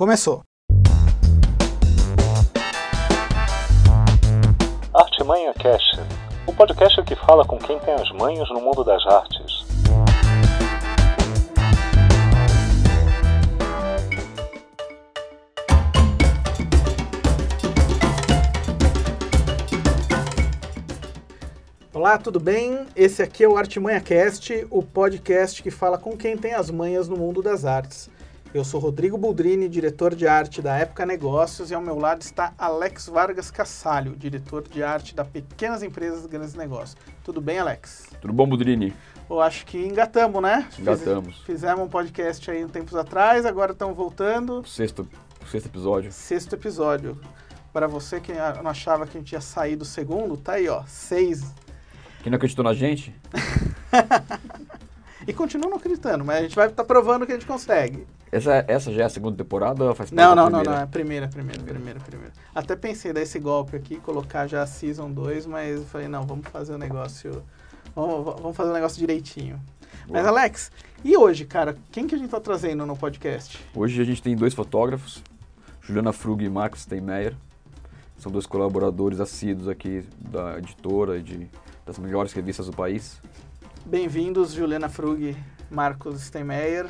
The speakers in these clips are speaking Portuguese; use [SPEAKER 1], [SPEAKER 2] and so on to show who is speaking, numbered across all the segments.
[SPEAKER 1] Começou!
[SPEAKER 2] Artimanha Cast, o podcast que fala com quem tem as manhas no mundo das artes.
[SPEAKER 1] Olá, tudo bem? Esse aqui é o Artimanha Cast, o podcast que fala com quem tem as manhas no mundo das artes. Eu sou Rodrigo Buldrini, diretor de arte da Época Negócios, e ao meu lado está Alex Vargas Cassalho, diretor de arte da Pequenas Empresas Grandes Negócios. Tudo bem, Alex?
[SPEAKER 3] Tudo bom, Budrini?
[SPEAKER 1] Eu acho que engatamos, né?
[SPEAKER 3] Engatamos.
[SPEAKER 1] Fiz, fizemos um podcast aí um tempos atrás, agora estamos voltando.
[SPEAKER 3] Sexto, sexto episódio.
[SPEAKER 1] Sexto episódio. Para você que não achava que a gente ia sair do segundo, tá aí, ó, seis
[SPEAKER 3] quem não acreditou na gente?
[SPEAKER 1] e continua não acreditando, mas a gente vai estar tá provando que a gente consegue.
[SPEAKER 3] Essa, essa já é a segunda temporada ou faz
[SPEAKER 1] Não, não, não, não, é a primeira, primeira, primeira, primeira. Até pensei dar esse golpe aqui, colocar já a Season 2, mas falei, não, vamos fazer o negócio. Vamos, vamos fazer o negócio direitinho. Mas, Alex, e hoje, cara, quem que a gente tá trazendo no podcast?
[SPEAKER 3] Hoje a gente tem dois fotógrafos, Juliana Frug e Marcos Steinmeier. São dois colaboradores assíduos aqui da editora e de das melhores revistas do país.
[SPEAKER 1] Bem-vindos, Juliana Frug, Marcos Steinmeier.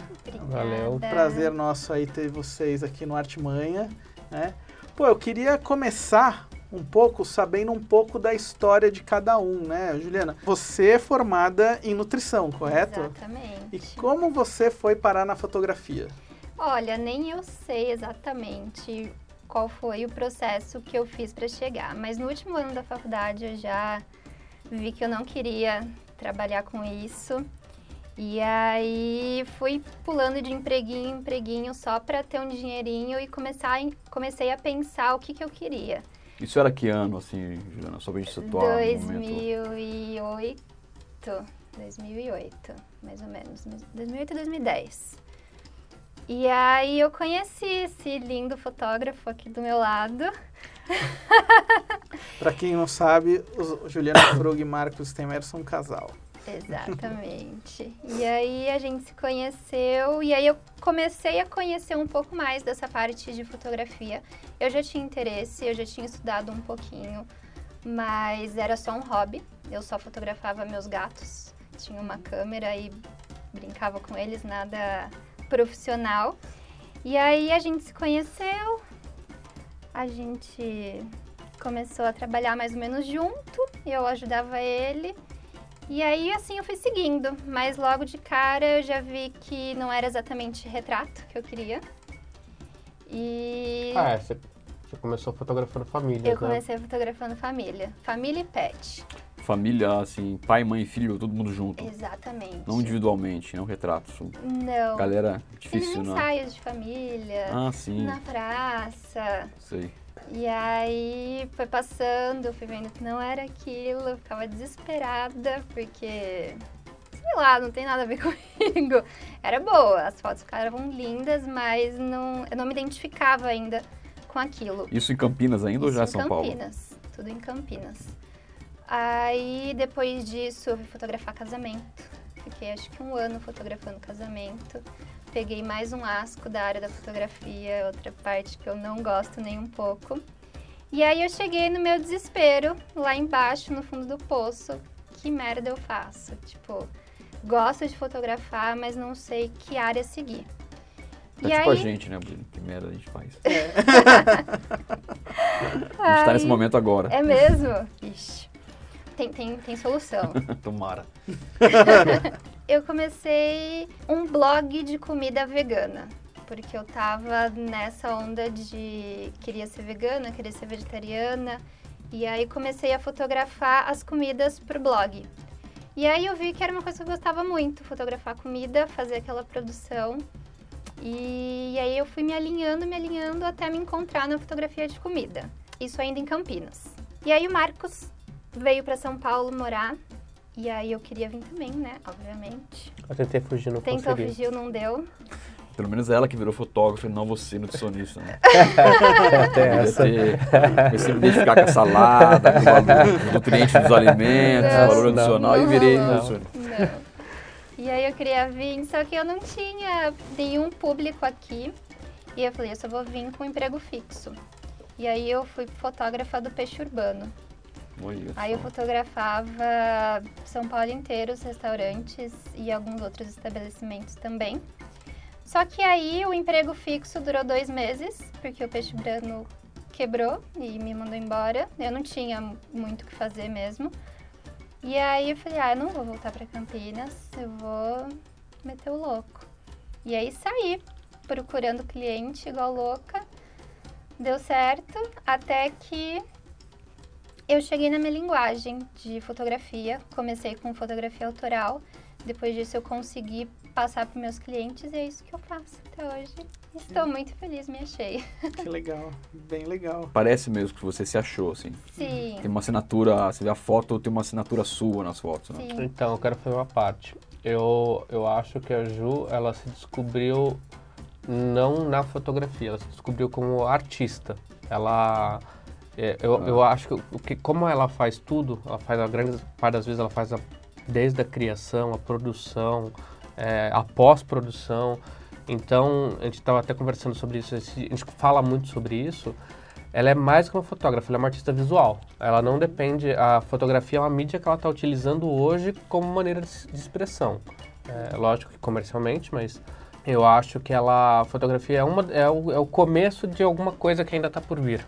[SPEAKER 4] Valeu.
[SPEAKER 1] Prazer nosso aí ter vocês aqui no Artimanha. Né? Pô, eu queria começar um pouco sabendo um pouco da história de cada um, né, Juliana? Você é formada em nutrição, correto?
[SPEAKER 4] Exatamente.
[SPEAKER 1] E como você foi parar na fotografia?
[SPEAKER 4] Olha, nem eu sei exatamente qual foi o processo que eu fiz para chegar, mas no último ano da faculdade eu já vi que eu não queria trabalhar com isso. E aí fui pulando de empreguinho em empreguinho só para ter um dinheirinho e começar, comecei a pensar o que, que eu queria.
[SPEAKER 3] Isso era que ano, assim, Juliana? Só pra gente situar
[SPEAKER 4] 2008. 2008, mais ou menos. 2008 e 2010. E aí eu conheci esse lindo fotógrafo aqui do meu lado.
[SPEAKER 1] Para quem não sabe, Juliana Frug e Marcos Temer são um casal.
[SPEAKER 4] Exatamente. e aí a gente se conheceu e aí eu comecei a conhecer um pouco mais dessa parte de fotografia. Eu já tinha interesse, eu já tinha estudado um pouquinho, mas era só um hobby. Eu só fotografava meus gatos. Tinha uma câmera e brincava com eles, nada profissional. E aí a gente se conheceu, a gente começou a trabalhar mais ou menos junto, eu ajudava ele. E aí, assim, eu fui seguindo, mas logo de cara eu já vi que não era exatamente retrato que eu queria. E.
[SPEAKER 5] Ah, é, você, você começou fotografando família.
[SPEAKER 4] Eu né? comecei fotografando família. Família e pet.
[SPEAKER 3] Família, assim, pai, mãe, filho, todo mundo junto.
[SPEAKER 4] Exatamente.
[SPEAKER 3] Não individualmente, não retrato.
[SPEAKER 4] Não.
[SPEAKER 3] Galera, difícil,
[SPEAKER 4] não. ensaios de família.
[SPEAKER 3] Ah, sim.
[SPEAKER 4] Na praça.
[SPEAKER 3] Sei.
[SPEAKER 4] E aí foi passando, fui vendo que não era aquilo, ficava desesperada, porque, sei lá, não tem nada a ver comigo. Era boa, as fotos ficaram lindas, mas não, eu não me identificava ainda com aquilo.
[SPEAKER 3] Isso em Campinas ainda
[SPEAKER 4] Isso
[SPEAKER 3] ou já em São
[SPEAKER 4] Paulo? Em Campinas, tudo em Campinas. Aí depois disso eu fui fotografar casamento. Fiquei acho que um ano fotografando casamento. Peguei mais um asco da área da fotografia, outra parte que eu não gosto nem um pouco. E aí eu cheguei no meu desespero, lá embaixo, no fundo do poço. Que merda eu faço? Tipo, gosto de fotografar, mas não sei que área seguir.
[SPEAKER 3] Tá
[SPEAKER 4] e
[SPEAKER 3] tipo
[SPEAKER 4] aí...
[SPEAKER 3] a gente, né, Bruno? Que merda a gente faz. É. a gente tá nesse momento agora.
[SPEAKER 4] É mesmo? Ixi tem, tem, tem solução.
[SPEAKER 3] Tomara.
[SPEAKER 4] eu comecei um blog de comida vegana. Porque eu tava nessa onda de queria ser vegana, queria ser vegetariana. E aí comecei a fotografar as comidas pro blog. E aí eu vi que era uma coisa que eu gostava muito, fotografar comida, fazer aquela produção. E, aí eu fui me alinhando, me alinhando até me encontrar na fotografia de comida. Isso ainda em Campinas. E aí o Marcos veio para São Paulo morar. E aí eu queria vir também, né? Obviamente.
[SPEAKER 5] Eu tentei fugir, não
[SPEAKER 4] Tentou
[SPEAKER 5] consegui.
[SPEAKER 4] fugir, não deu.
[SPEAKER 3] Pelo menos ela que virou fotógrafa e não você, nutricionista, né?
[SPEAKER 5] Até essa.
[SPEAKER 3] Comecei a me identificar com a salada, com o valor, nutrientes dos alimentos,
[SPEAKER 4] Não,
[SPEAKER 3] valor adicional
[SPEAKER 4] não
[SPEAKER 3] e virei nutricionista.
[SPEAKER 4] Não. E aí eu queria vir, só que eu não tinha nenhum público aqui. E eu falei, eu só vou vir com emprego fixo. E aí eu fui fotógrafa do peixe urbano.
[SPEAKER 3] Olha
[SPEAKER 4] Aí eu fotografava São Paulo inteiro, os restaurantes e alguns outros estabelecimentos também. Só que aí o emprego fixo durou dois meses, porque o peixe urbano quebrou e me mandou embora. Eu não tinha muito o que fazer mesmo. E aí eu falei, ah, eu não vou voltar para Campinas, eu vou meter o louco. E aí saí procurando cliente igual louca. Deu certo, até que eu cheguei na minha linguagem de fotografia. Comecei com fotografia autoral. Depois disso eu consegui passar para meus clientes e é isso que eu faço até hoje. Estou muito feliz, me achei.
[SPEAKER 1] Que legal, bem legal.
[SPEAKER 3] Parece mesmo que você se achou, assim.
[SPEAKER 4] Sim,
[SPEAKER 3] Tem uma assinatura, você vê a foto, tem uma assinatura sua nas fotos, né?
[SPEAKER 4] sim.
[SPEAKER 5] Então, eu quero fazer uma parte. Eu, eu acho que a Ju, ela se descobriu não na fotografia, ela se descobriu como artista. Ela... é, eu, eu acho que, que como ela faz tudo, ela faz a grande parte das vezes, ela faz a, desde a criação, a produção, é, a pós-produção. Então, a gente estava até conversando sobre isso, a gente fala muito sobre isso. Ela é mais que uma fotógrafa, ela é uma artista visual. Ela não depende. A fotografia é uma mídia que ela está utilizando hoje como maneira de expressão. É, lógico que comercialmente, mas eu acho que ela, a fotografia é, uma, é, o, é o começo de alguma coisa que ainda está por vir.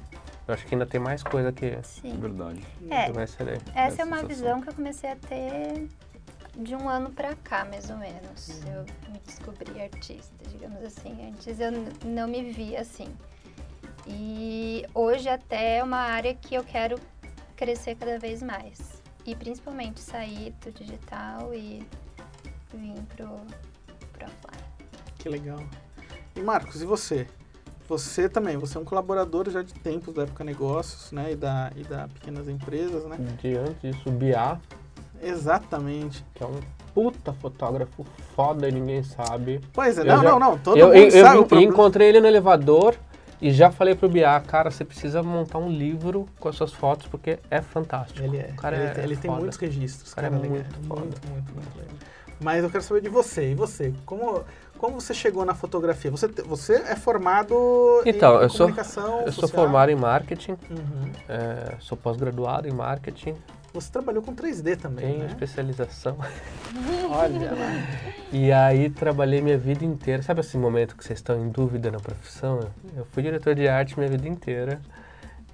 [SPEAKER 5] Eu acho que ainda tem mais coisa que,
[SPEAKER 3] É
[SPEAKER 4] sim.
[SPEAKER 3] verdade.
[SPEAKER 4] É,
[SPEAKER 5] que vai ser aí.
[SPEAKER 4] essa é uma
[SPEAKER 3] sensação.
[SPEAKER 4] visão que eu comecei a ter de um ano pra cá, mais ou menos. Eu me descobri artista, digamos assim. Antes eu não me via assim. E hoje até é uma área que eu quero crescer cada vez mais. E principalmente sair do digital e vir pro, pro offline.
[SPEAKER 1] Que legal. E Marcos, e você? Você também, você é um colaborador já de tempos da Época Negócios, né? E da, e da Pequenas Empresas, né?
[SPEAKER 5] Diante disso, o Biá,
[SPEAKER 1] Exatamente.
[SPEAKER 5] que é um puta fotógrafo foda e ninguém sabe.
[SPEAKER 1] Pois é,
[SPEAKER 5] Eu
[SPEAKER 1] não,
[SPEAKER 5] já-
[SPEAKER 1] não, não. Todo
[SPEAKER 5] eu,
[SPEAKER 1] mundo
[SPEAKER 5] eu, eu
[SPEAKER 1] sabe o problema.
[SPEAKER 5] encontrei ele no elevador e já falei pro Biá, cara, você precisa montar um livro com as suas fotos porque é fantástico.
[SPEAKER 1] Ele é.
[SPEAKER 5] O cara
[SPEAKER 1] ele
[SPEAKER 5] é,
[SPEAKER 1] tem, ele tem
[SPEAKER 5] foda.
[SPEAKER 1] muitos registros.
[SPEAKER 5] O cara é
[SPEAKER 1] legal.
[SPEAKER 5] muito foda.
[SPEAKER 1] muito, muito, muito legal. Mas eu quero saber de você. E você? Como, como você chegou na fotografia? Você, você é formado
[SPEAKER 5] Então,
[SPEAKER 1] em
[SPEAKER 5] eu sou-
[SPEAKER 1] comunicação
[SPEAKER 5] Eu sou
[SPEAKER 1] social?
[SPEAKER 5] formado em marketing,
[SPEAKER 1] Uhum.
[SPEAKER 5] é, sou pós-graduado em marketing,
[SPEAKER 1] Você trabalhou com 3D também,
[SPEAKER 5] tenho
[SPEAKER 1] né?
[SPEAKER 5] especialização.
[SPEAKER 1] Olha lá.
[SPEAKER 5] E aí trabalhei minha vida inteira. Sabe esse momento que vocês estão em dúvida na profissão? Eu fui diretor de arte minha vida inteira.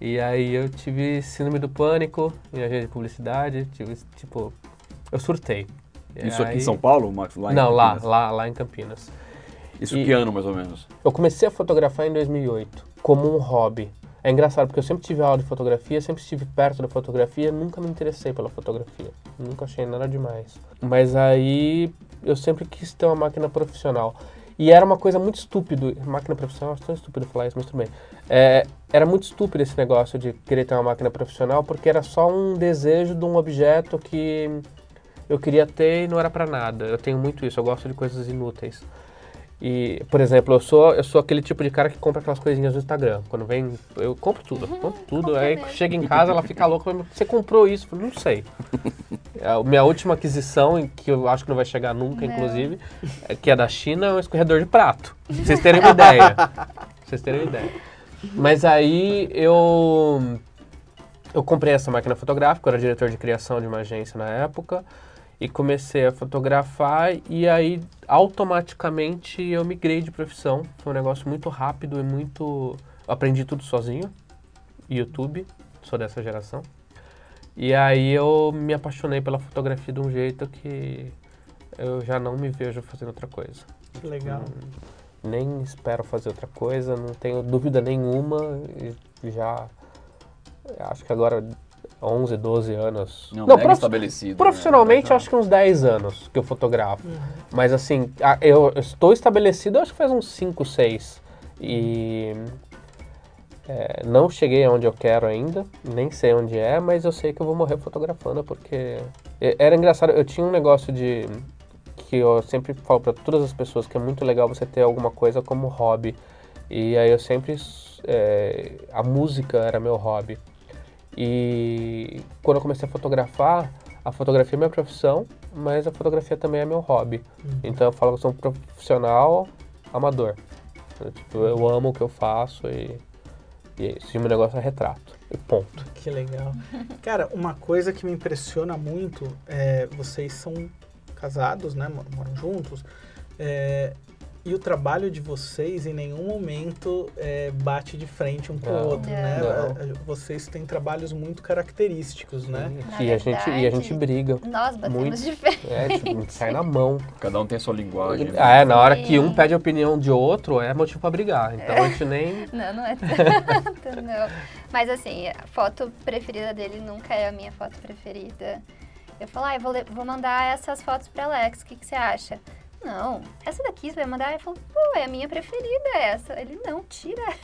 [SPEAKER 5] E aí eu tive síndrome do pânico em agência de publicidade. Tive, tipo, eu surtei. E
[SPEAKER 3] Isso aqui
[SPEAKER 5] aí-
[SPEAKER 3] em São Paulo, Max? Lá
[SPEAKER 5] Não, lá, lá, lá em Campinas.
[SPEAKER 3] Isso
[SPEAKER 5] E-
[SPEAKER 3] que ano, mais ou menos?
[SPEAKER 5] Eu comecei a fotografar em 2008, como um hobby. É engraçado, porque eu sempre tive aula de fotografia, sempre estive perto da fotografia, nunca me interessei pela fotografia. Nunca achei nada demais. Mas aí eu sempre quis ter uma máquina profissional. E era uma coisa muito estúpido. Máquina profissional, acho tão estúpido falar isso, mas tudo bem. É, era muito estúpido esse negócio de querer ter uma máquina profissional, porque era só um desejo de um objeto que eu queria ter e não era pra nada. Eu tenho muito isso, eu gosto de coisas inúteis. E, por exemplo, eu sou, eu sou aquele tipo de cara que compra aquelas coisinhas no Instagram. Quando vem, eu compro tudo, eu compro tudo. Aí
[SPEAKER 4] mesmo.
[SPEAKER 5] chega em casa, ela fica louca, você comprou isso? Não sei. A minha última aquisição, que eu acho que não vai chegar nunca,
[SPEAKER 4] Não.
[SPEAKER 5] inclusive, é que é da China, é um escorredor de prato. Pra vocês terem uma ideia. Pra vocês terem uma ideia. Mas aí eu eu comprei essa máquina fotográfica, eu era diretor de criação de uma agência na época e comecei a fotografar e aí automaticamente eu migrei de profissão. Foi um negócio muito rápido e muito aprendi tudo sozinho. YouTube, sou dessa geração. E aí eu me apaixonei pela fotografia de um jeito que eu já não me vejo fazendo outra coisa.
[SPEAKER 1] Que legal.
[SPEAKER 5] Nem espero fazer outra coisa, não tenho dúvida nenhuma. e Já acho que agora 11, 12 anos.
[SPEAKER 3] Não,
[SPEAKER 5] Não,
[SPEAKER 3] mega
[SPEAKER 5] prof-
[SPEAKER 3] estabelecido.
[SPEAKER 5] Profissionalmente,
[SPEAKER 3] né?
[SPEAKER 5] acho que uns 10 anos que eu fotografo.
[SPEAKER 1] Uhum.
[SPEAKER 5] Mas assim, eu estou estabelecido, acho que faz uns 5, 6. E é, não cheguei aonde eu quero ainda, nem sei onde é, mas eu sei que eu vou morrer fotografando, porque era engraçado, eu tinha um negócio de que eu sempre falo para todas as pessoas que é muito legal você ter alguma coisa como hobby. E aí eu sempre é, a música era meu hobby. E quando eu comecei a fotografar, a fotografia é minha profissão, mas a fotografia também é meu hobby. Então eu falo que eu sou um profissional amador. Tipo, eu amo o que eu faço e, e é isso. E meu negócio é retrato. E ponto.
[SPEAKER 1] Que legal. Cara, uma coisa que me impressiona muito é vocês são casados, né? mo- Moram juntos. é, e o trabalho de vocês em nenhum momento é, bate de frente um com o
[SPEAKER 5] Não,
[SPEAKER 1] outro, né?
[SPEAKER 5] não.
[SPEAKER 1] É, é, Vocês têm trabalhos muito característicos, né?
[SPEAKER 5] E a, gente, e a
[SPEAKER 4] verdade,
[SPEAKER 5] gente briga.
[SPEAKER 4] Nós batemos
[SPEAKER 5] Muito.
[SPEAKER 4] de frente.
[SPEAKER 5] É, tipo, a gente sai na mão.
[SPEAKER 3] Cada um tem a sua linguagem. né?
[SPEAKER 5] Ah, é, na hora que um pede a opinião de outro, é motivo pra brigar. Então a gente nem.
[SPEAKER 4] Não, não é tanto, não. Mas assim, a foto preferida dele nunca é a minha foto preferida. Eu falo, ah, eu vou, vou mandar essas fotos pra Alex, o que, que você acha? Não, essa daqui você vai mandar? Eu falo, pô, é a minha preferida essa. Ele, não, tira.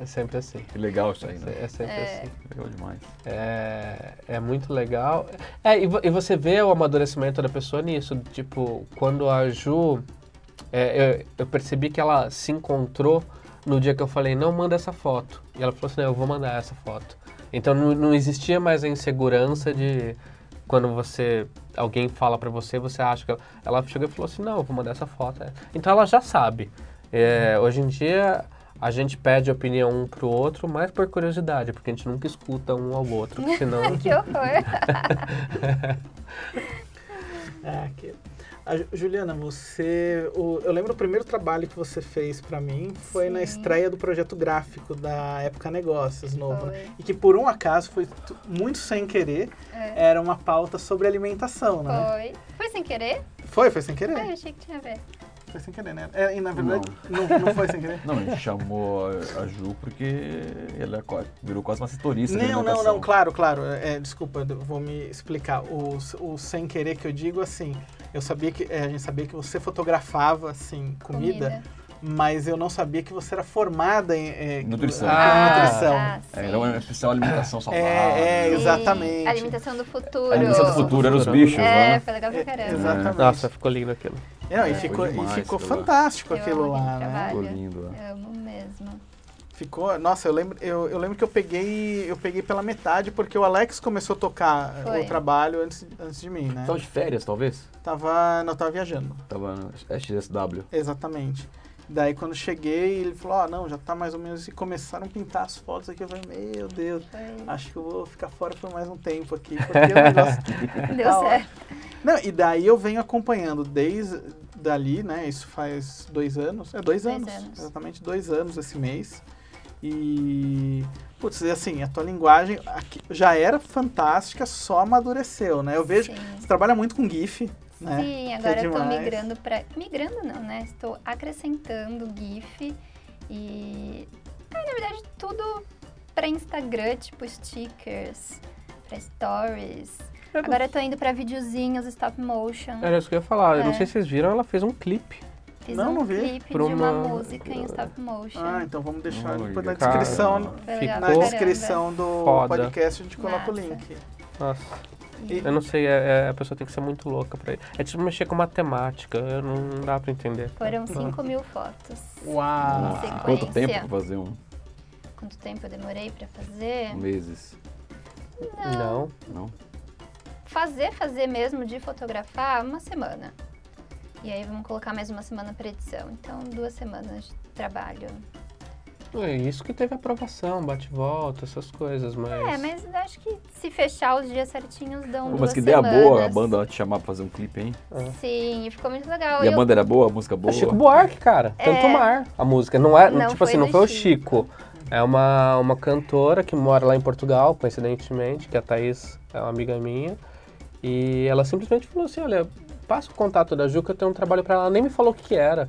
[SPEAKER 5] É sempre assim.
[SPEAKER 3] Que legal isso aí, né?
[SPEAKER 5] É sempre
[SPEAKER 4] É.
[SPEAKER 5] assim.
[SPEAKER 3] Legal demais.
[SPEAKER 5] É, é muito legal. É, e, e você vê o amadurecimento da pessoa nisso. Tipo, quando a Ju. é, eu, eu percebi que ela se encontrou no dia que eu falei, não manda essa foto. E ela falou assim, não, eu vou mandar essa foto. Então não, não existia mais a insegurança de quando você. Alguém fala pra você, você acha que. Ela, ela chegou e falou assim, não, eu vou mandar essa foto. É. Então ela já sabe. É, hoje em dia. A gente pede opinião um pro outro, mais por curiosidade, porque a gente nunca escuta um ao outro, senão
[SPEAKER 4] que horror.
[SPEAKER 1] É, que... A Ju- Juliana, você. o- eu lembro o primeiro trabalho que você fez pra mim foi na
[SPEAKER 4] Sim.
[SPEAKER 1] estreia do projeto gráfico da Época Negócios novo. né?
[SPEAKER 4] Foi.
[SPEAKER 1] E que por um acaso foi muito sem querer,
[SPEAKER 4] É.
[SPEAKER 1] era uma pauta sobre alimentação, né?
[SPEAKER 4] Foi. Foi sem querer?
[SPEAKER 1] Foi, foi sem querer?
[SPEAKER 4] Ai, eu achei que tinha a ver.
[SPEAKER 1] Foi sem querer, né? É, e na verdade, não. Não, foi sem querer.
[SPEAKER 3] Não, a gente chamou a Ju porque ela é virou quase uma setorista
[SPEAKER 1] Não, não, não, claro, claro. É, desculpa, vou me explicar. O, o sem querer que eu digo, assim, eu sabia que. é, a gente sabia que você fotografava, assim, comida, mas eu não sabia que você era formada em. é,
[SPEAKER 3] Nutrição.
[SPEAKER 5] Ah,
[SPEAKER 1] nutrição.
[SPEAKER 4] Ah,
[SPEAKER 3] É, era uma especial alimentação saudável.
[SPEAKER 1] é,
[SPEAKER 4] Sim,
[SPEAKER 1] exatamente.
[SPEAKER 4] Alimentação do futuro.
[SPEAKER 3] A alimentação do futuro era os bichos,
[SPEAKER 4] É,
[SPEAKER 3] né?
[SPEAKER 4] foi legal pra
[SPEAKER 1] É,
[SPEAKER 4] caramba.
[SPEAKER 1] exatamente.
[SPEAKER 5] Nossa, ficou lindo aquilo.
[SPEAKER 1] Não, e
[SPEAKER 4] É.
[SPEAKER 1] ficou,
[SPEAKER 3] Foi
[SPEAKER 1] e
[SPEAKER 3] demais
[SPEAKER 1] ficou fantástico
[SPEAKER 4] Eu
[SPEAKER 1] aquilo lá, né?
[SPEAKER 3] Ficou lindo. é.
[SPEAKER 4] Amo mesmo.
[SPEAKER 1] Ficou. Nossa, eu lembro, eu, eu lembro que eu peguei, eu peguei pela metade porque o Alex começou a tocar
[SPEAKER 4] Foi.
[SPEAKER 1] o trabalho antes, antes de mim, né?
[SPEAKER 3] Tava de férias, talvez?
[SPEAKER 1] Tava, não, tava viajando.
[SPEAKER 3] Tava no SXSW.
[SPEAKER 1] Exatamente. Daí quando cheguei, ele falou, ó, não, já tá mais ou menos. E começaram a pintar as fotos aqui. Eu falei, meu Deus, acho que eu vou ficar fora por mais um tempo aqui. Porque o negócio.
[SPEAKER 4] Deu
[SPEAKER 1] tá
[SPEAKER 4] certo.
[SPEAKER 1] Não, e daí eu venho acompanhando desde dali, né? Isso faz dois anos. É dois,
[SPEAKER 4] Dois
[SPEAKER 1] anos,
[SPEAKER 4] anos.
[SPEAKER 1] Exatamente dois anos esse mês. E. Putz, e assim, a tua linguagem aqui já era fantástica, só amadureceu, né? Eu vejo.
[SPEAKER 4] Sim.
[SPEAKER 1] Você trabalha muito com GIF, né?
[SPEAKER 4] Sim,
[SPEAKER 1] Que é
[SPEAKER 4] agora eu tô migrando pra. Migrando não, né? Estou acrescentando GIF e. Ah, na verdade, tudo pra Instagram, tipo stickers, pra stories. Agora eu tô indo pra videozinhos stop motion.
[SPEAKER 5] Era isso que eu ia falar. Eu não
[SPEAKER 4] É.
[SPEAKER 5] sei se vocês viram, ela fez um clipe.
[SPEAKER 4] Fiz
[SPEAKER 1] Não,
[SPEAKER 4] um
[SPEAKER 1] não vi.
[SPEAKER 4] clipe
[SPEAKER 5] Pra
[SPEAKER 4] de uma
[SPEAKER 5] uma-
[SPEAKER 4] música em stop motion.
[SPEAKER 1] Ah, então vamos deixar
[SPEAKER 3] Olha,
[SPEAKER 1] depois na
[SPEAKER 3] cara.
[SPEAKER 1] descrição.
[SPEAKER 4] Legal
[SPEAKER 1] Na descrição do
[SPEAKER 5] Foda.
[SPEAKER 1] podcast a gente coloca o link.
[SPEAKER 5] Nossa,
[SPEAKER 1] E-
[SPEAKER 5] eu não sei, é- é- a pessoa tem que ser muito louca pra isso. É tipo mexer com matemática, eu não, não dá pra entender.
[SPEAKER 4] Foram 5 mil fotos.
[SPEAKER 1] Uau!
[SPEAKER 3] Quanto tempo pra fazer um?
[SPEAKER 4] Quanto tempo eu demorei pra fazer?
[SPEAKER 3] Meses.
[SPEAKER 5] Não.
[SPEAKER 3] Não?
[SPEAKER 4] Fazer, fazer mesmo de fotografar, uma semana. E aí vamos colocar mais uma semana pra edição. Então, duas semanas de trabalho.
[SPEAKER 5] É isso que teve aprovação, bate-volta, essas coisas, mas.
[SPEAKER 4] É, mas acho que se fechar os dias certinhos, dão
[SPEAKER 3] Pô, mas que ideia
[SPEAKER 4] semanas.
[SPEAKER 3] boa a banda te chamar pra fazer um clipe, hein?
[SPEAKER 4] Sim, e ficou muito legal.
[SPEAKER 3] E a
[SPEAKER 4] eu-
[SPEAKER 3] banda era boa, a música boa?
[SPEAKER 5] É Chico Buarque, cara.
[SPEAKER 4] É.
[SPEAKER 5] Tanto mar. A música. Não é,
[SPEAKER 4] Não
[SPEAKER 5] tipo
[SPEAKER 4] foi
[SPEAKER 5] assim, não foi o
[SPEAKER 4] Chico.
[SPEAKER 5] Chico. É uma, uma cantora que mora lá em Portugal, coincidentemente, que a Thaís é uma amiga minha. E ela simplesmente falou assim, olha, passa o contato da Ju que eu tenho um trabalho pra ela. Ela nem me falou o que que era.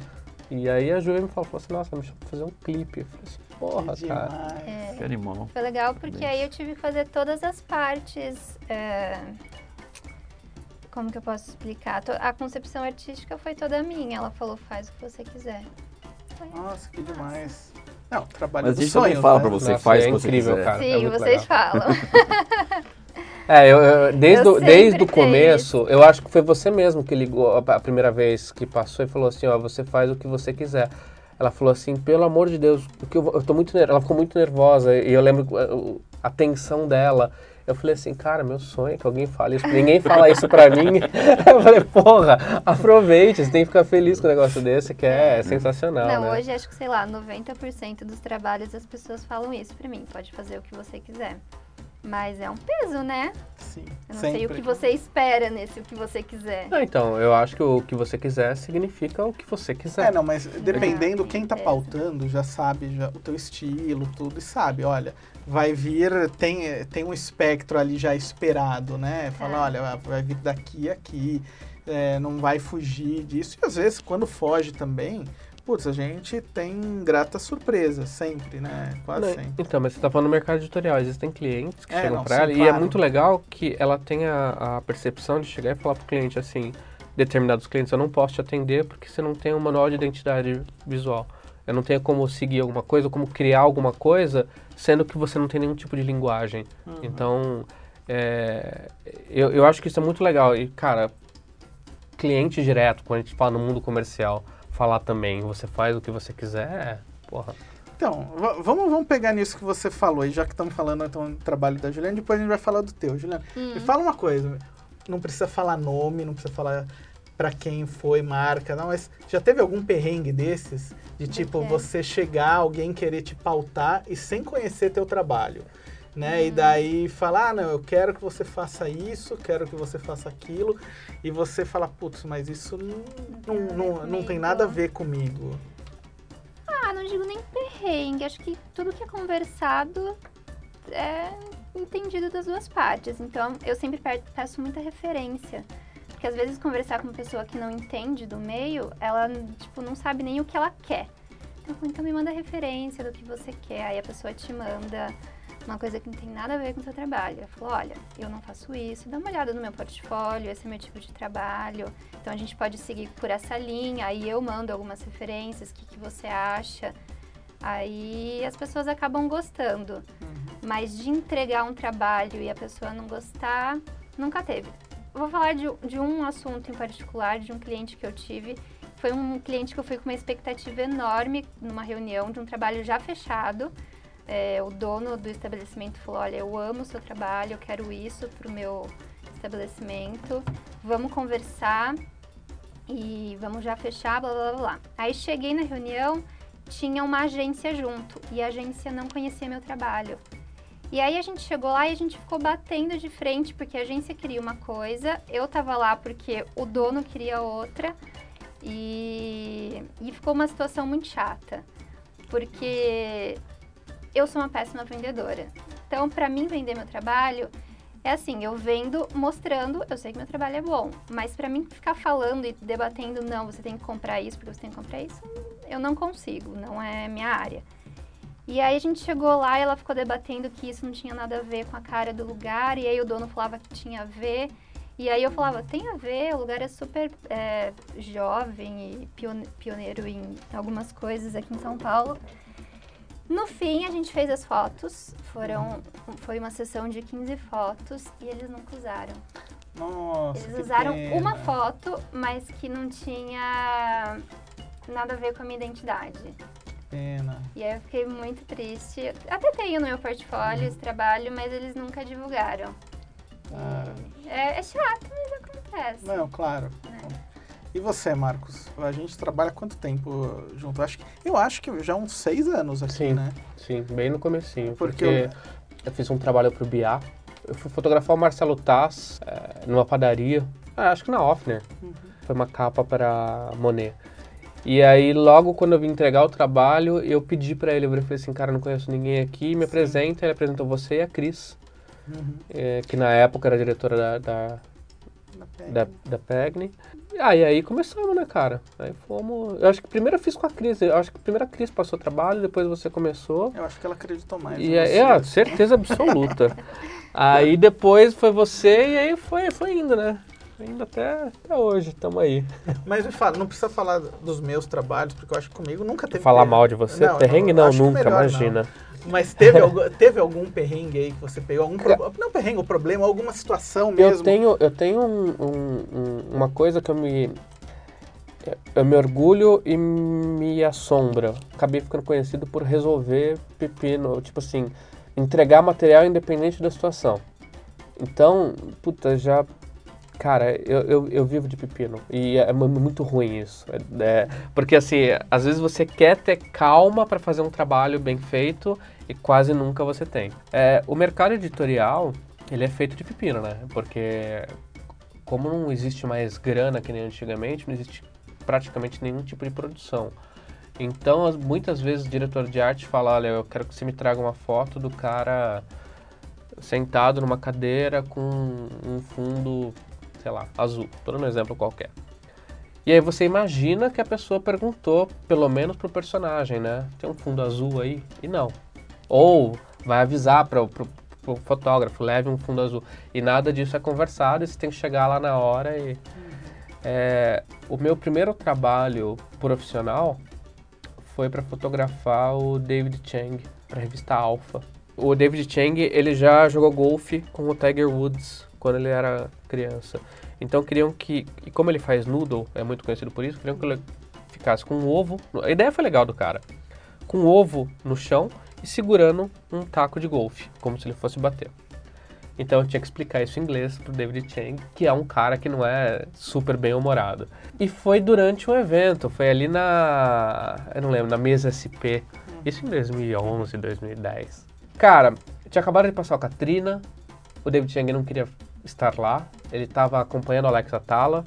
[SPEAKER 5] E aí a Ju me falou, falou assim, nossa, me chama pra fazer um clipe. Eu falei assim, porra,
[SPEAKER 1] Que
[SPEAKER 5] cara.
[SPEAKER 4] É,
[SPEAKER 3] Que animal.
[SPEAKER 4] foi legal porque
[SPEAKER 3] Bem.
[SPEAKER 4] aí eu tive que fazer todas as partes. é, Como que eu posso explicar? A concepção artística foi toda minha. Ela falou, faz o que você quiser. Foi
[SPEAKER 1] Nossa, que demais. Não, trabalho
[SPEAKER 3] Mas a gente também fala
[SPEAKER 1] né?
[SPEAKER 3] pra você,
[SPEAKER 5] Nossa,
[SPEAKER 3] faz
[SPEAKER 5] é
[SPEAKER 3] o que você
[SPEAKER 5] incrível,
[SPEAKER 3] quiser.
[SPEAKER 5] cara. é
[SPEAKER 4] Sim,
[SPEAKER 5] muito
[SPEAKER 4] vocês
[SPEAKER 5] legal.
[SPEAKER 4] falam.
[SPEAKER 5] É, eu, eu- desde,
[SPEAKER 4] Eu
[SPEAKER 5] o, desde o começo, eu acho que foi você mesmo que ligou a, primeira vez que passou e falou assim, ó, você faz o que você quiser. Ela falou assim, pelo amor de Deus, o que eu, vou- eu tô muito ela ficou muito nervosa e eu lembro uh, a tensão dela. Eu falei assim, cara, meu sonho é que alguém fale isso. Ninguém fala isso pra mim. Eu falei, porra, aproveite, você tem que ficar feliz com um negócio desse, que é, sensacional,
[SPEAKER 4] Não,
[SPEAKER 5] né?
[SPEAKER 4] hoje acho que, sei lá, 90% dos trabalhos as pessoas falam isso pra mim. Pode fazer o que você quiser. Mas é um peso, né?
[SPEAKER 1] Sim.
[SPEAKER 4] Eu não
[SPEAKER 1] sempre.
[SPEAKER 4] sei o que você espera nesse o que você quiser.
[SPEAKER 5] Não, então, eu acho que o que você quiser significa o que você quiser.
[SPEAKER 1] É, não, mas dependendo
[SPEAKER 4] Ah,
[SPEAKER 1] quem tá
[SPEAKER 4] beleza.
[SPEAKER 1] pautando, já sabe já, o teu estilo, tudo, e sabe, olha, vai vir, tem, tem um espectro ali já esperado, né? Fala,
[SPEAKER 4] Tá.
[SPEAKER 1] olha, vai vir daqui a aqui, é, não vai fugir disso. E às vezes, quando foge também, putz, a gente tem grata surpresa, sempre, né? Quase
[SPEAKER 5] Né?
[SPEAKER 1] sempre.
[SPEAKER 5] Então, mas você tá falando no mercado editorial, existem clientes que
[SPEAKER 1] É,
[SPEAKER 5] chegam
[SPEAKER 1] não,
[SPEAKER 5] pra
[SPEAKER 1] sim,
[SPEAKER 5] ela e é
[SPEAKER 1] claro.
[SPEAKER 5] muito legal que ela tenha a percepção de chegar e falar pro cliente assim, determinados clientes, eu não posso te atender porque você não tem um manual de identidade visual. Eu não tenho como seguir alguma coisa, como criar alguma coisa, sendo que você não tem nenhum tipo de linguagem.
[SPEAKER 1] Uhum.
[SPEAKER 5] Então, é, eu, eu acho que isso é muito legal. E, cara, cliente direto, quando a gente fala no mundo comercial, falar também, você faz o que você quiser, porra.
[SPEAKER 1] Então, va- vamos, vamos pegar nisso que você falou, e já que estamos falando então, do trabalho da Juliana, depois a gente vai falar do teu. Juliana,
[SPEAKER 4] Hum.
[SPEAKER 1] me fala uma coisa, não precisa falar nome, não precisa falar pra quem foi, marca, não, mas já teve algum perrengue desses? De tipo, você chegar, alguém querer te pautar e sem conhecer teu trabalho, né?
[SPEAKER 4] Hum.
[SPEAKER 1] E daí falar, ah, não, eu quero que você faça isso, quero que você faça aquilo, e você fala, putz, mas isso não, não, não, não tem nada a ver comigo.
[SPEAKER 4] Ah, não digo nem perrengue. Acho que tudo que é conversado é entendido das duas partes. Então, eu sempre pe- peço muita referência. Porque às vezes conversar com uma pessoa que não entende do meio, ela, tipo, não sabe nem o que ela quer. Então, então me manda referência do que você quer. Aí a pessoa te manda uma coisa que não tem nada a ver com o seu trabalho. Ela falou, olha, eu não faço isso, dá uma olhada no meu portfólio, esse é meu tipo de trabalho. Então a gente pode seguir por essa linha, aí eu mando algumas referências, o que, que você acha. Aí as pessoas acabam gostando. Mas de entregar um trabalho e a pessoa não gostar, nunca teve. Eu Vou falar de, de um assunto em particular, de um cliente que eu tive. Foi um cliente que eu fui com uma expectativa enorme numa reunião de um trabalho já fechado. É, o dono do estabelecimento falou: Olha, eu amo o seu trabalho, eu quero isso para o meu estabelecimento. Vamos conversar e vamos já fechar, blá blá blá. Aí cheguei na reunião, tinha uma agência junto e a agência não conhecia meu trabalho. E aí a gente chegou lá e a gente ficou batendo de frente porque a agência queria uma coisa, eu tava lá porque o dono queria outra e, e ficou uma situação muito chata. Porque eu sou uma péssima vendedora. Então, pra mim vender meu trabalho é assim, eu vendo mostrando, eu sei que meu trabalho é bom, mas pra mim ficar falando e debatendo, não, você tem que comprar isso porque você tem que comprar isso, eu não consigo, não é minha área. E aí a gente chegou lá e ela ficou debatendo que isso não tinha nada a ver com a cara do lugar, e aí o dono falava que tinha a ver. E aí eu falava, tem a ver, o lugar é super é, jovem e pione- pioneiro em algumas coisas aqui em São Paulo. No fim, a gente fez as fotos, foram, foi uma sessão de 15 fotos e eles nunca usaram.
[SPEAKER 1] Nossa,
[SPEAKER 4] Eles usaram
[SPEAKER 1] pena.
[SPEAKER 4] uma foto, mas que não tinha nada a ver com a minha identidade.
[SPEAKER 1] Pena.
[SPEAKER 4] E aí eu fiquei muito triste. Até tenho no meu portfólio esse trabalho, mas eles nunca divulgaram.
[SPEAKER 1] Ah.
[SPEAKER 4] É, é chato, mas acontece.
[SPEAKER 1] Não, claro. E você, Marcos? A gente trabalha quanto tempo junto? Acho que, eu acho que já uns seis anos aqui,
[SPEAKER 5] Sim.
[SPEAKER 1] né?
[SPEAKER 5] Sim, bem no comecinho.
[SPEAKER 1] Porque
[SPEAKER 5] Porque, eu... fiz um trabalho pro BIA. Eu fui fotografar o Marcelo Taz eh, numa padaria. Ah, acho que na Offner. Foi uma capa para Monet. E aí, logo quando eu vim entregar o trabalho, eu pedi pra ele, eu falei assim, cara, eu não conheço ninguém aqui, me apresenta. Ele apresentou você e a Cris,
[SPEAKER 1] Uhum.
[SPEAKER 5] eh, que na época era diretora da, da,
[SPEAKER 1] Na pele.
[SPEAKER 5] da, da Pegni. Ah, e aí começamos, né, cara? Aí fomos. Eu acho que primeiro eu fiz com a Cris. Eu acho que primeiro a Cris passou o trabalho, depois você começou.
[SPEAKER 1] Eu acho que ela acreditou mais.
[SPEAKER 5] E
[SPEAKER 1] você.
[SPEAKER 5] é, certeza absoluta. aí depois foi você e aí foi, foi indo, né? Indo até, até hoje, estamos aí.
[SPEAKER 1] Mas me fala, não precisa falar dos meus trabalhos, porque eu acho que comigo nunca teve.
[SPEAKER 5] Falar
[SPEAKER 1] perrengue.
[SPEAKER 5] mal de você,
[SPEAKER 1] Não,
[SPEAKER 5] perrengue
[SPEAKER 1] não,
[SPEAKER 5] não, nunca,
[SPEAKER 1] melhor não. Mas teve, algum, teve algum perrengue aí que você pegou? Algum pro... Não perrengue, o problema, alguma situação mesmo?
[SPEAKER 5] Eu tenho, eu tenho um- um- um- uma coisa que eu me. Eu me orgulho e me assombra. Acabei ficando conhecido por resolver pepino, tipo assim, entregar material independente da situação. Então, puta, já. Cara, eu, eu, eu vivo de pepino. E é mu- muito ruim isso. É- é- porque, assim, às vezes você quer ter calma para fazer um trabalho bem feito e quase nunca você tem. É, o mercado editorial, ele é feito de pepino, né? Porque, como não existe mais grana que nem antigamente, não existe praticamente nenhum tipo de produção. Então, as- muitas vezes o diretor de arte fala: olha, eu quero que você me traga uma foto do cara sentado numa cadeira com um fundo, sei lá, azul. Tô dando um exemplo qualquer. E aí você imagina que a pessoa perguntou, pelo menos pro personagem, né? Tem um fundo azul aí? E não. Ou vai avisar para o fotógrafo, leve um fundo azul. E nada disso é conversado, e você tem que chegar lá na hora e... É, o meu primeiro trabalho profissional foi para fotografar o David Chang para a revista Alpha. O David Chang ele já jogou golfe com o Tiger Woods quando ele era criança. Então queriam que, e como ele faz noodle, é muito conhecido por isso, queriam que ele ficasse com um ovo. A ideia foi legal do cara, com um ovo no chão e segurando um taco de golfe, como se ele fosse bater. Então eu tinha que explicar isso em inglês pro David Chang, que é um cara que não é super bem humorado. E foi durante um evento, foi ali na, eu não lembro, na mesa SP. Isso em 2011, 2010. Cara, tinha acabado de passar o Katrina, o David Chang não queria estar lá, ele estava acompanhando o Alex Atala,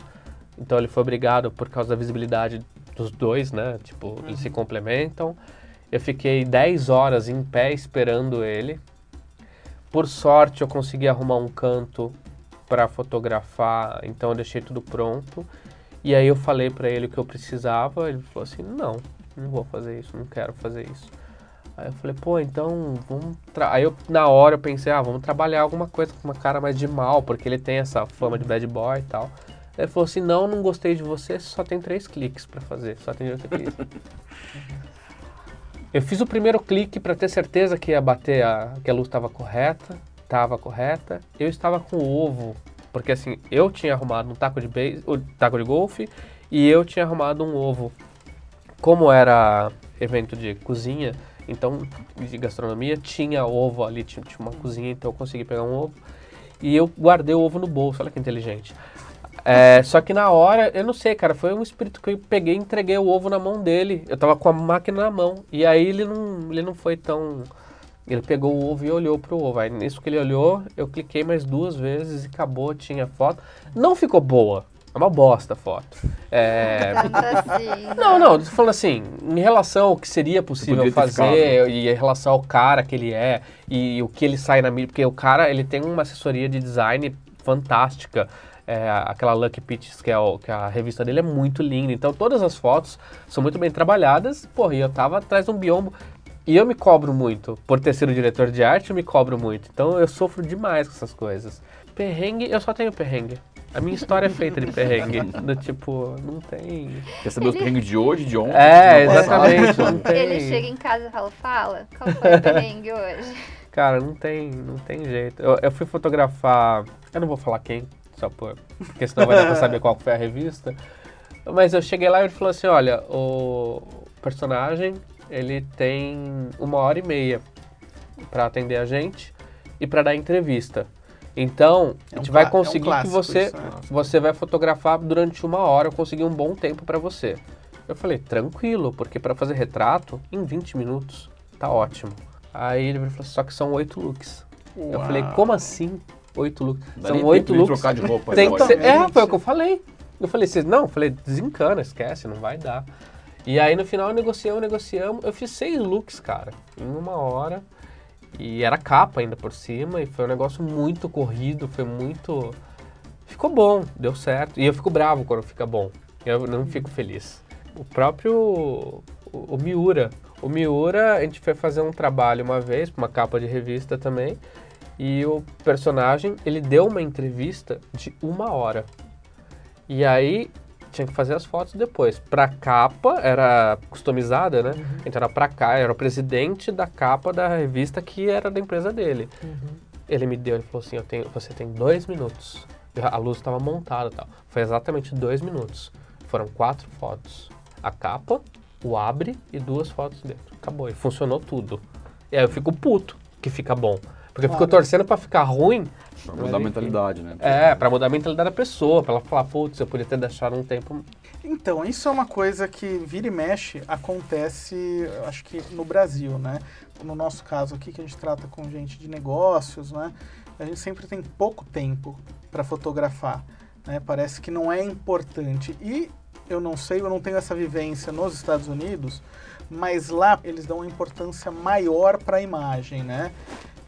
[SPEAKER 5] então ele foi obrigado por causa da visibilidade dos dois, né? Tipo, eles se complementam. Eu fiquei 10 horas em pé esperando ele. Por sorte, eu consegui arrumar um canto para fotografar, então eu deixei tudo pronto. E aí eu falei para ele o que eu precisava, ele falou assim: "Não, não vou fazer isso, não quero fazer isso". Aí eu falei: "Pô, então vamos tra-" Aí eu na hora eu pensei: "Ah, vamos trabalhar alguma coisa com uma cara mais de mal, porque ele tem essa fama de bad boy e tal". Ele falou assim: "Não, não gostei de você, só tem três cliques para fazer, só tem direito a clique". Eu fiz o primeiro clique para ter certeza que ia bater a, que a luz estava correta, estava correta. Eu estava com o ovo, porque assim, eu tinha arrumado um taco de base, um taco de golfe e eu tinha arrumado um ovo. Como era evento de cozinha, então de gastronomia, tinha ovo ali, tinha, tinha uma cozinha, então eu consegui pegar um ovo. E eu guardei o ovo no bolso, olha que inteligente. É, só que na hora, eu não sei, cara, foi um espírito que eu peguei e entreguei o ovo na mão dele. Eu tava com a máquina na mão. E aí ele não, ele não foi tão. Ele pegou o ovo e olhou pro ovo. Aí nisso que ele olhou, eu cliquei mais duas vezes e acabou, tinha foto. Não ficou boa. É uma bosta a foto. É,
[SPEAKER 4] assim.
[SPEAKER 5] não, não, tô falando assim, em relação ao que seria possível fazer e em relação ao cara que ele é e o que ele sai na mídia, porque o cara, ele tem uma assessoria de design fantástica. É, aquela Lucky Pitches, que é, o- que a revista dele, é muito linda. Então, todas as fotos são muito bem trabalhadas. Porra, e eu tava atrás de um biombo. E eu me cobro muito. Por ter sido diretor de arte, eu me cobro muito. Então, eu sofro demais com essas coisas. Perrengue, eu só tenho perrengue. A minha história é feita de perrengue. do tipo, não tem...
[SPEAKER 3] Quer saber os perrengues de hoje, de ontem?
[SPEAKER 5] É, exatamente. Não tem...
[SPEAKER 4] Ele chega em casa e fala, fala, qual foi o perrengue hoje?
[SPEAKER 5] Cara, não tem, não tem jeito. Eu, eu fui fotografar, eu não vou falar quem, só por, porque senão vai dar pra saber qual foi a revista. Mas eu cheguei lá e ele falou assim, olha, o personagem, ele tem uma hora e meia pra atender a gente e pra dar entrevista. Então,
[SPEAKER 1] É
[SPEAKER 5] a
[SPEAKER 1] um
[SPEAKER 5] gente vai
[SPEAKER 1] clá- é um
[SPEAKER 5] conseguir que você,
[SPEAKER 1] isso, né?
[SPEAKER 5] você vai fotografar durante uma hora, eu consegui um bom tempo pra você. Eu falei, tranquilo, porque pra fazer retrato, em 20 minutos, tá ótimo. Aí ele falou, só que são oito looks. Eu falei, como assim oito looks?
[SPEAKER 3] Dá
[SPEAKER 5] São oito looks.
[SPEAKER 3] trocar de roupa.
[SPEAKER 5] Tem
[SPEAKER 3] né,
[SPEAKER 5] que ser, é, foi o que eu falei. Eu falei, vocês, não, eu falei, desencana, esquece, não vai dar. E aí no final negociamos, negociamos. Eu fiz seis looks, cara, em uma hora. E era capa ainda por cima. E foi um negócio muito corrido, foi muito. Ficou bom, deu certo. E eu fico bravo quando fica bom. Eu não fico feliz. O próprio. O, o Miura. O Miura, a gente foi fazer um trabalho uma vez, uma capa de revista também. E o personagem, ele deu uma entrevista de uma hora. E aí tinha que fazer as fotos depois. Pra capa, era customizada, né? Então era pra cá, era o presidente da capa da revista que era da empresa dele. Ele me deu, ele falou assim, eu tenho, você tem dois minutos. A luz estava montada e tal. Foi exatamente dois minutos. Foram quatro fotos. A capa, o abre e duas fotos dentro. Acabou. E funcionou tudo. E aí eu fico puto que fica bom. Porque eu fico torcendo pra ficar ruim,
[SPEAKER 3] Pra mudar a mentalidade, né?
[SPEAKER 5] é, pra mudar a mentalidade da pessoa, pra ela falar, putz, eu podia ter deixado um tempo.
[SPEAKER 1] Então, isso é uma coisa que vira e mexe acontece, acho que no Brasil, né? No nosso caso aqui, que a gente trata com gente de negócios, né? A gente sempre tem pouco tempo para fotografar, né? Parece que não é importante. E eu não sei, eu não tenho essa vivência nos Estados Unidos, mas lá eles dão uma importância maior para a imagem, né?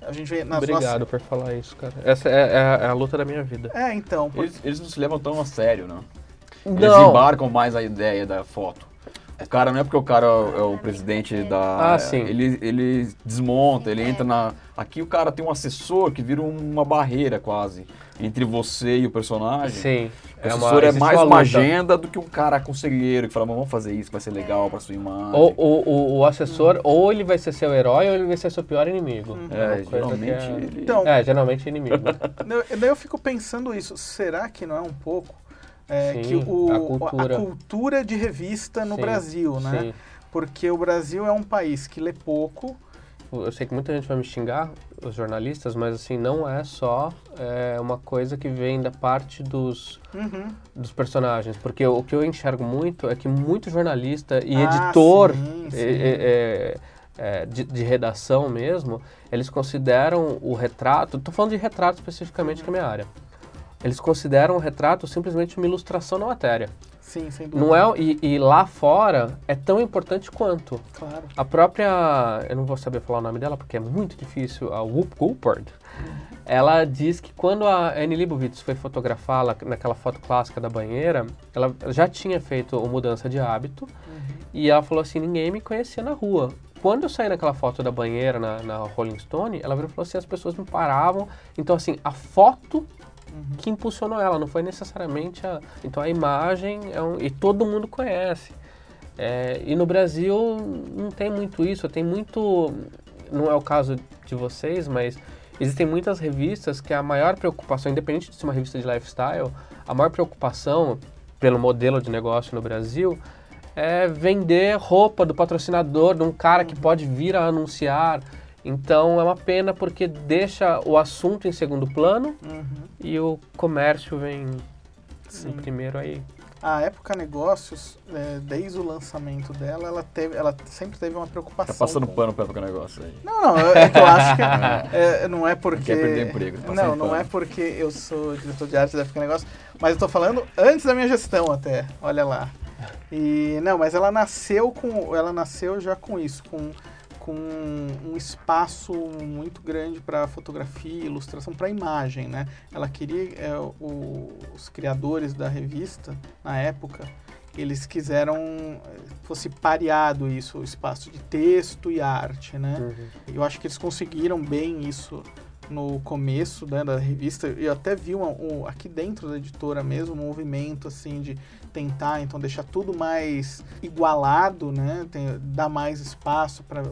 [SPEAKER 1] A gente vê nas
[SPEAKER 5] Obrigado por falar isso, cara. Essa é, é a- é a luta da minha vida.
[SPEAKER 1] nossas... É, então, por-
[SPEAKER 3] Eles, eles não se levam tão a sério, né? Eles
[SPEAKER 5] Não.
[SPEAKER 3] embarcam mais a ideia da foto. O cara não é porque o cara é o presidente da.
[SPEAKER 5] Ah, sim.
[SPEAKER 3] Ele, ele desmonta, ele entra na. Aqui o cara tem um assessor que vira uma barreira quase entre você e o personagem.
[SPEAKER 5] Sim.
[SPEAKER 3] O assessor é
[SPEAKER 5] existe
[SPEAKER 3] mais
[SPEAKER 5] uma
[SPEAKER 3] uma agenda do que um cara conselheiro que fala, "Mas vamos fazer isso, vai ser legal pra sua imagem.
[SPEAKER 5] Ou, o, o, o assessor, ou ele vai ser seu herói, ou ele vai ser seu pior inimigo.
[SPEAKER 3] é,
[SPEAKER 5] uma coisa
[SPEAKER 3] geralmente
[SPEAKER 5] é-
[SPEAKER 3] ele.
[SPEAKER 1] Então,
[SPEAKER 5] É, geralmente é inimigo.
[SPEAKER 1] Eu- Daí eu fico pensando isso, será que não é um pouco é,
[SPEAKER 5] Sim,
[SPEAKER 1] que o,
[SPEAKER 5] a cultura.
[SPEAKER 1] cultura de revista no
[SPEAKER 5] Sim,
[SPEAKER 1] Brasil, né?
[SPEAKER 5] Sim.
[SPEAKER 1] Porque o Brasil é um país que lê pouco,
[SPEAKER 5] Eu sei que muita gente vai me xingar, os jornalistas, mas assim, não é só é, uma coisa que vem da parte dos,
[SPEAKER 1] Uhum.
[SPEAKER 5] dos personagens. Porque o que eu enxergo muito é que muito jornalista e
[SPEAKER 1] Ah,
[SPEAKER 5] editor
[SPEAKER 1] sim, sim.
[SPEAKER 5] é, é, de, de redação mesmo, eles consideram o retrato, estou falando de retrato especificamente, que é a minha área. Eles consideram o retrato simplesmente uma ilustração na matéria.
[SPEAKER 1] Sim, sem dúvida.
[SPEAKER 5] Não é, e, e lá fora é tão importante quanto.
[SPEAKER 1] Claro.
[SPEAKER 5] A própria, eu não vou saber falar o nome dela porque é muito difícil, a Whoop Goldberg, ela diz que quando a Annie Leibovitz foi fotografá-la naquela foto clássica da banheira, ela já tinha feito uma mudança de hábito e ela falou assim, ninguém me conhecia na rua. Quando eu saí naquela foto da banheira na, na Rolling Stone, ela virou e falou assim, as pessoas me paravam. Então assim, a foto que impulsionou ela, não foi necessariamente a... Então a imagem é um, e todo mundo conhece. É, e no Brasil não tem muito isso, tem muito. Não é o caso de vocês, mas existem muitas revistas que a maior preocupação, independente de ser uma revista de lifestyle, a maior preocupação pelo modelo de negócio no Brasil é vender roupa do patrocinador, de um cara que pode vir a anunciar. Então é uma pena porque deixa o assunto em segundo plano
[SPEAKER 1] Uhum.
[SPEAKER 5] e o comércio vem
[SPEAKER 1] Sim.
[SPEAKER 5] em primeiro aí.
[SPEAKER 1] A Época Negócios, é, desde o lançamento dela, ela, teve, ela sempre teve uma preocupação.
[SPEAKER 3] Tá passando
[SPEAKER 1] com-
[SPEAKER 3] pano pra época negócio aí.
[SPEAKER 1] Não, não, é que eu acho que é, não é porque.
[SPEAKER 3] Quer perder emprego, tá
[SPEAKER 1] Não, não
[SPEAKER 3] pano.
[SPEAKER 1] é porque eu sou diretor de arte da Época Negócio, mas eu tô falando antes da minha gestão até, olha lá. E não, mas ela nasceu com. Ela nasceu já com isso, com, com um espaço muito grande para fotografia, ilustração, para imagem, né? Ela queria. é, o- os criadores da revista, na época, eles quiseram eh, fosse pareado isso, o espaço de texto e arte, né?
[SPEAKER 5] Uhum.
[SPEAKER 1] Eu acho que eles conseguiram bem isso no começo né, da revista. Eu até vi uma- um, aqui dentro da editora mesmo um movimento assim de tentar então deixar tudo mais igualado, né? Tem, dar mais espaço para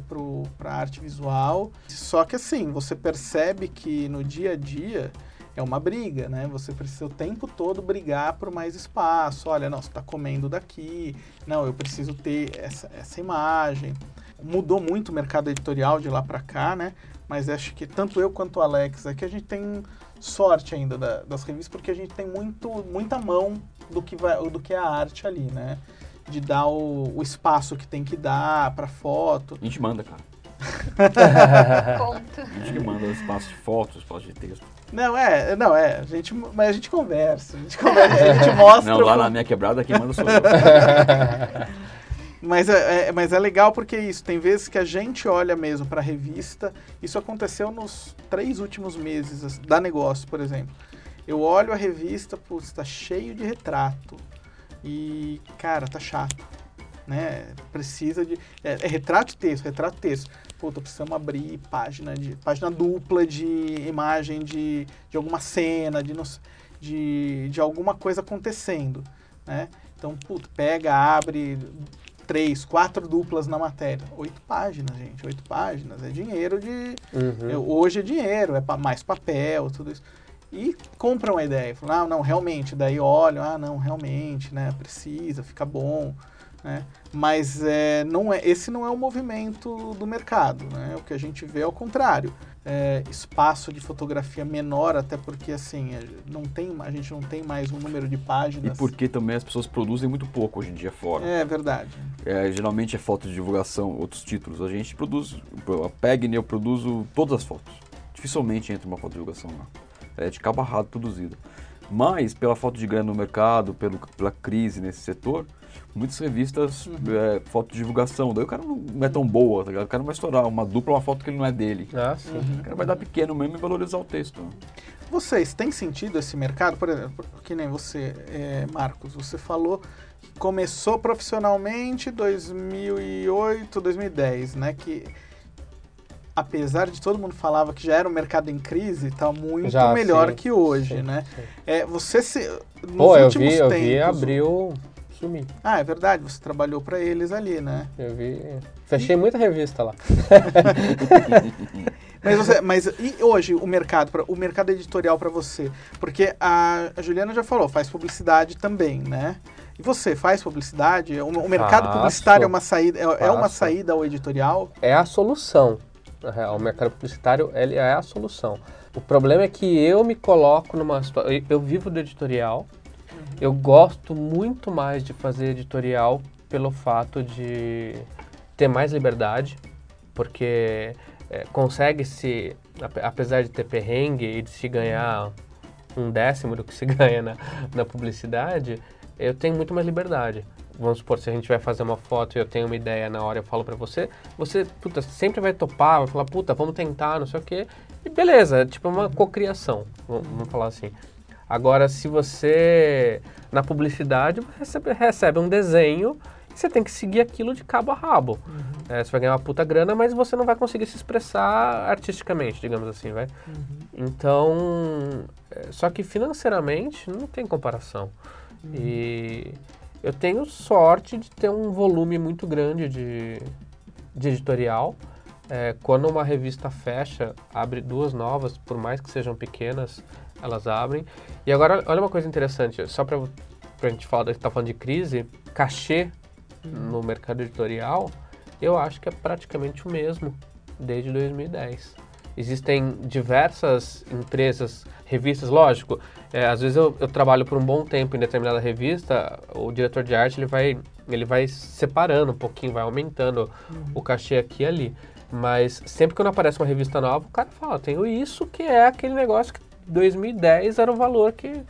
[SPEAKER 1] a arte visual. Só que assim, você percebe que no dia a dia é uma briga, né? Você precisa o tempo todo brigar por mais espaço. Olha, você está comendo daqui. Não, eu preciso ter essa, essa imagem. Mudou muito o mercado editorial de lá para cá, né? Mas acho que tanto eu quanto o Alex aqui a gente tem sorte ainda da- das revistas porque a gente tem muito, muita mão do que, vai, do que é a arte ali, né? De dar o, o espaço que tem que dar para foto.
[SPEAKER 3] A gente manda, cara.
[SPEAKER 4] Conto.
[SPEAKER 3] A gente que manda espaço de fotos, espaço de texto.
[SPEAKER 1] Não, é, não, é, a gente, mas a gente conversa, a gente conversa, a gente mostra.
[SPEAKER 3] Não, lá
[SPEAKER 1] o-
[SPEAKER 3] na minha quebrada quem manda sou eu.
[SPEAKER 1] Mas é, é- mas é legal porque é isso, tem vezes que a gente olha mesmo para a revista. Isso aconteceu nos três últimos meses da negócio, por exemplo. Eu olho a revista, putz, tá cheio de retrato. E, cara, tá chato. Né? Precisa de. É, é retrato e texto, retrato e texto. Puta, precisamos abrir página de. página dupla de imagem de, de alguma cena, de, de, de alguma coisa acontecendo. Né? Então, puta, pega, abre três, quatro duplas na matéria. Oito páginas, gente. Oito páginas. É dinheiro de.
[SPEAKER 5] Uhum.
[SPEAKER 1] é, hoje é dinheiro, é mais papel, tudo isso. E compram a ideia. Falam, ah, não, realmente. Daí olham, ah, não, realmente, né? Precisa, fica bom. né? Mas é, não é, esse não é o movimento do mercado, né? O que a gente vê é o contrário. É, espaço de fotografia menor, até porque assim, é, não tem, a gente não tem mais um número de
[SPEAKER 3] E
[SPEAKER 1] páginas.
[SPEAKER 3] porque também as pessoas produzem muito pouco hoje em dia fora.
[SPEAKER 1] É verdade.
[SPEAKER 3] É, geralmente é foto de divulgação, outros títulos. A gente produz, a Pegni eu produzo todas as fotos. Dificilmente entra uma foto de divulgação lá. É de cabo a rabo produzida. Mas, pela falta de grana no mercado, pelo, pela crise nesse setor, muitas revistas é, foto de divulgação. Daí o cara não é tão boa, tá ligado? O cara não vai estourar uma dupla, uma foto que ele não é dele.
[SPEAKER 5] Ah, sim.
[SPEAKER 3] O cara vai dar pequeno mesmo e valorizar o texto.
[SPEAKER 1] Vocês têm sentido esse mercado? Por exemplo, que nem você, é, Marcos, você falou que começou profissionalmente em 2008, 2010, né? Que apesar de todo mundo falava que já era um mercado em crise, tá muito
[SPEAKER 5] Já,
[SPEAKER 1] melhor
[SPEAKER 5] sim.
[SPEAKER 1] que hoje,
[SPEAKER 5] Sim,
[SPEAKER 1] né?
[SPEAKER 5] sim.
[SPEAKER 1] É, você se nos
[SPEAKER 5] Pô, eu
[SPEAKER 1] últimos
[SPEAKER 5] vi, eu
[SPEAKER 1] tempos,
[SPEAKER 5] vi abriu, sumi.
[SPEAKER 1] Ah, é verdade, você trabalhou para eles ali, né?
[SPEAKER 5] Eu vi. Fechei muita revista lá.
[SPEAKER 1] Mas, você, mas e hoje o mercado, pra- o mercado editorial para você? Porque a, a Juliana já falou, faz publicidade também, né? E você faz publicidade? O, o mercado
[SPEAKER 5] Faço.
[SPEAKER 1] publicitário é uma saída, é, é uma
[SPEAKER 5] Faço.
[SPEAKER 1] saída ao editorial?
[SPEAKER 5] É a solução. Real, o mercado publicitário ele é a solução. O problema é que eu me coloco numa situação. Eu vivo do editorial. Eu gosto muito mais de fazer editorial pelo fato de ter mais liberdade, porque é, consegue-se, ape- apesar de ter perrengue e de se ganhar um décimo do que se ganha na, na publicidade, eu tenho muito mais liberdade. Vamos supor, se a gente vai fazer uma foto e eu tenho uma ideia na hora, eu falo pra você, você, puta, sempre vai topar, vai falar, puta, vamos tentar, não sei o quê. E beleza, é tipo uma cocriação, vamos falar assim. Agora, se você, na publicidade, recebe, recebe um desenho você tem que seguir aquilo de cabo a rabo. É, você vai ganhar uma puta grana, mas você não vai conseguir se expressar artisticamente, digamos assim, vai. Então, é, só que financeiramente não tem comparação. E eu tenho sorte de ter um volume muito grande de, de editorial. É, quando uma revista fecha, abre duas novas, por mais que sejam pequenas, elas abrem. E agora, olha uma coisa interessante, só para a gente falar, tá falando de crise, cachê no mercado editorial, eu acho que é praticamente o mesmo desde 2010. Existem diversas empresas, revistas, lógico, é, às vezes eu, eu trabalho por um bom tempo em determinada revista, o diretor de arte ele vai, ele vai separando um pouquinho, vai aumentando o cachê aqui e ali. Mas sempre que não aparece uma revista nova, o cara fala, tenho isso que é aquele negócio que 2010 era o valor que...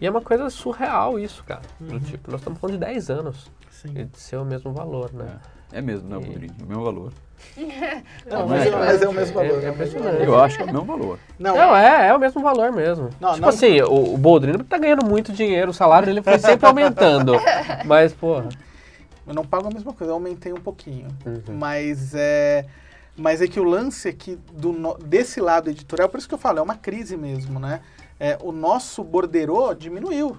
[SPEAKER 5] E é uma coisa surreal isso, cara. Do tipo, nós estamos falando de 10 anos
[SPEAKER 1] Sim.
[SPEAKER 5] e de ser o mesmo valor, né?
[SPEAKER 3] É mesmo, né,
[SPEAKER 5] E-
[SPEAKER 3] Rodrigo? É o mesmo valor.
[SPEAKER 1] Não,
[SPEAKER 3] Não
[SPEAKER 1] mas,
[SPEAKER 3] é,
[SPEAKER 1] é, mas é o mesmo
[SPEAKER 5] é-
[SPEAKER 1] valor.
[SPEAKER 5] é impressionante.
[SPEAKER 3] Eu acho que é o mesmo valor.
[SPEAKER 1] Não,
[SPEAKER 5] Não, é, é o mesmo valor mesmo.
[SPEAKER 1] Não,
[SPEAKER 5] tipo
[SPEAKER 1] não-
[SPEAKER 5] assim, o, o Boldrini tá ganhando muito dinheiro, o salário dele foi sempre aumentando. Mas, porra.
[SPEAKER 1] eu não pago a mesma coisa, eu aumentei um pouquinho.
[SPEAKER 5] Uhum.
[SPEAKER 1] Mas é. Mas é que o lance aqui do, no- desse lado editorial, por isso que eu falo, é uma crise mesmo, né? É, o nosso borderô diminuiu.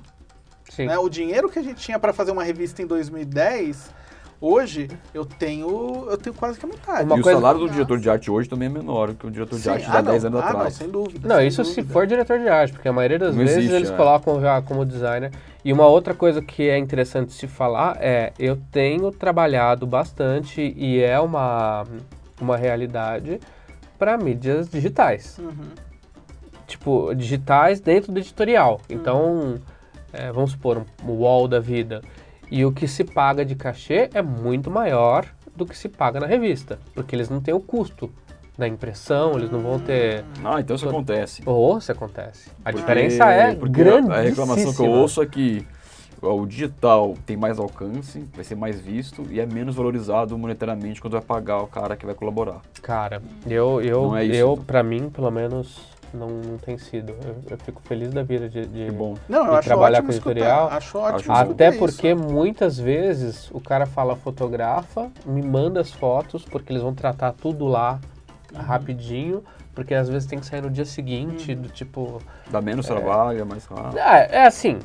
[SPEAKER 5] Sim.
[SPEAKER 1] né? O dinheiro que a gente tinha para fazer uma revista em 2010, hoje eu tenho eu tenho quase que a metade.
[SPEAKER 5] Uma
[SPEAKER 3] e
[SPEAKER 5] coisa-
[SPEAKER 3] o salário do diretor de arte hoje também é menor que o diretor de
[SPEAKER 1] Sim,
[SPEAKER 3] arte de
[SPEAKER 1] ah,
[SPEAKER 3] há
[SPEAKER 1] não,
[SPEAKER 3] 10 anos
[SPEAKER 1] ah, Não,
[SPEAKER 3] atrás.
[SPEAKER 1] sem dúvida.
[SPEAKER 5] Não,
[SPEAKER 1] sem
[SPEAKER 5] isso se
[SPEAKER 1] dúvida.
[SPEAKER 5] for diretor de arte, porque a maioria das
[SPEAKER 3] Não
[SPEAKER 5] vezes
[SPEAKER 3] existe,
[SPEAKER 5] eles
[SPEAKER 3] é.
[SPEAKER 5] colocam já como designer. E uma outra coisa que é interessante se falar é, eu tenho trabalhado bastante e é uma, uma realidade para mídias digitais.
[SPEAKER 1] Uhum.
[SPEAKER 5] tipo, digitais dentro do editorial. Então, é, vamos supor, um, um wall da vida. E o que se paga de cachê é muito maior do que se paga na revista, porque eles não têm o custo da impressão, eles não vão ter...
[SPEAKER 3] Ah, então isso acontece.
[SPEAKER 5] Ou isso acontece. A
[SPEAKER 3] Porque-
[SPEAKER 5] diferença é grande.
[SPEAKER 3] A reclamação que eu ouço é que o digital tem mais alcance, vai ser mais visto e é menos valorizado monetariamente quando vai pagar o cara que vai colaborar.
[SPEAKER 5] Cara, eu, eu,
[SPEAKER 3] é isso,
[SPEAKER 5] eu
[SPEAKER 3] então.
[SPEAKER 5] pra mim, pelo menos, não, não tem sido. Eu, eu fico feliz da vida de, de
[SPEAKER 3] bom.
[SPEAKER 1] Não, eu
[SPEAKER 5] E
[SPEAKER 1] acho
[SPEAKER 5] trabalhar
[SPEAKER 1] ótimo
[SPEAKER 5] com
[SPEAKER 1] escutar.
[SPEAKER 5] editorial,
[SPEAKER 1] Acho ótimo
[SPEAKER 3] acho
[SPEAKER 1] escutar
[SPEAKER 5] Até
[SPEAKER 1] isso.
[SPEAKER 5] porque muitas vezes o cara fala fotografa, me manda as fotos, porque eles vão tratar tudo lá
[SPEAKER 1] Uhum.
[SPEAKER 5] rapidinho, porque às vezes tem que sair no dia seguinte, do tipo.
[SPEAKER 3] Dá menos trabalho, é mais rápido.
[SPEAKER 5] É, é assim.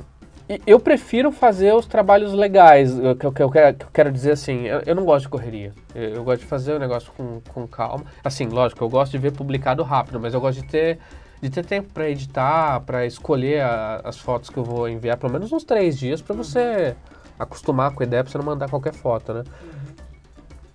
[SPEAKER 5] Eu prefiro fazer os trabalhos legais, que eu, que eu quero, que eu quero dizer assim, eu, eu não gosto de correria. Eu, eu gosto de fazer o negócio com, com calma. Assim, lógico, eu gosto de ver publicado rápido, mas eu gosto de ter, de ter tempo para editar, para escolher a- as fotos que eu vou enviar, pelo menos uns três dias, para você acostumar com a ideia pra você não mandar qualquer foto, né?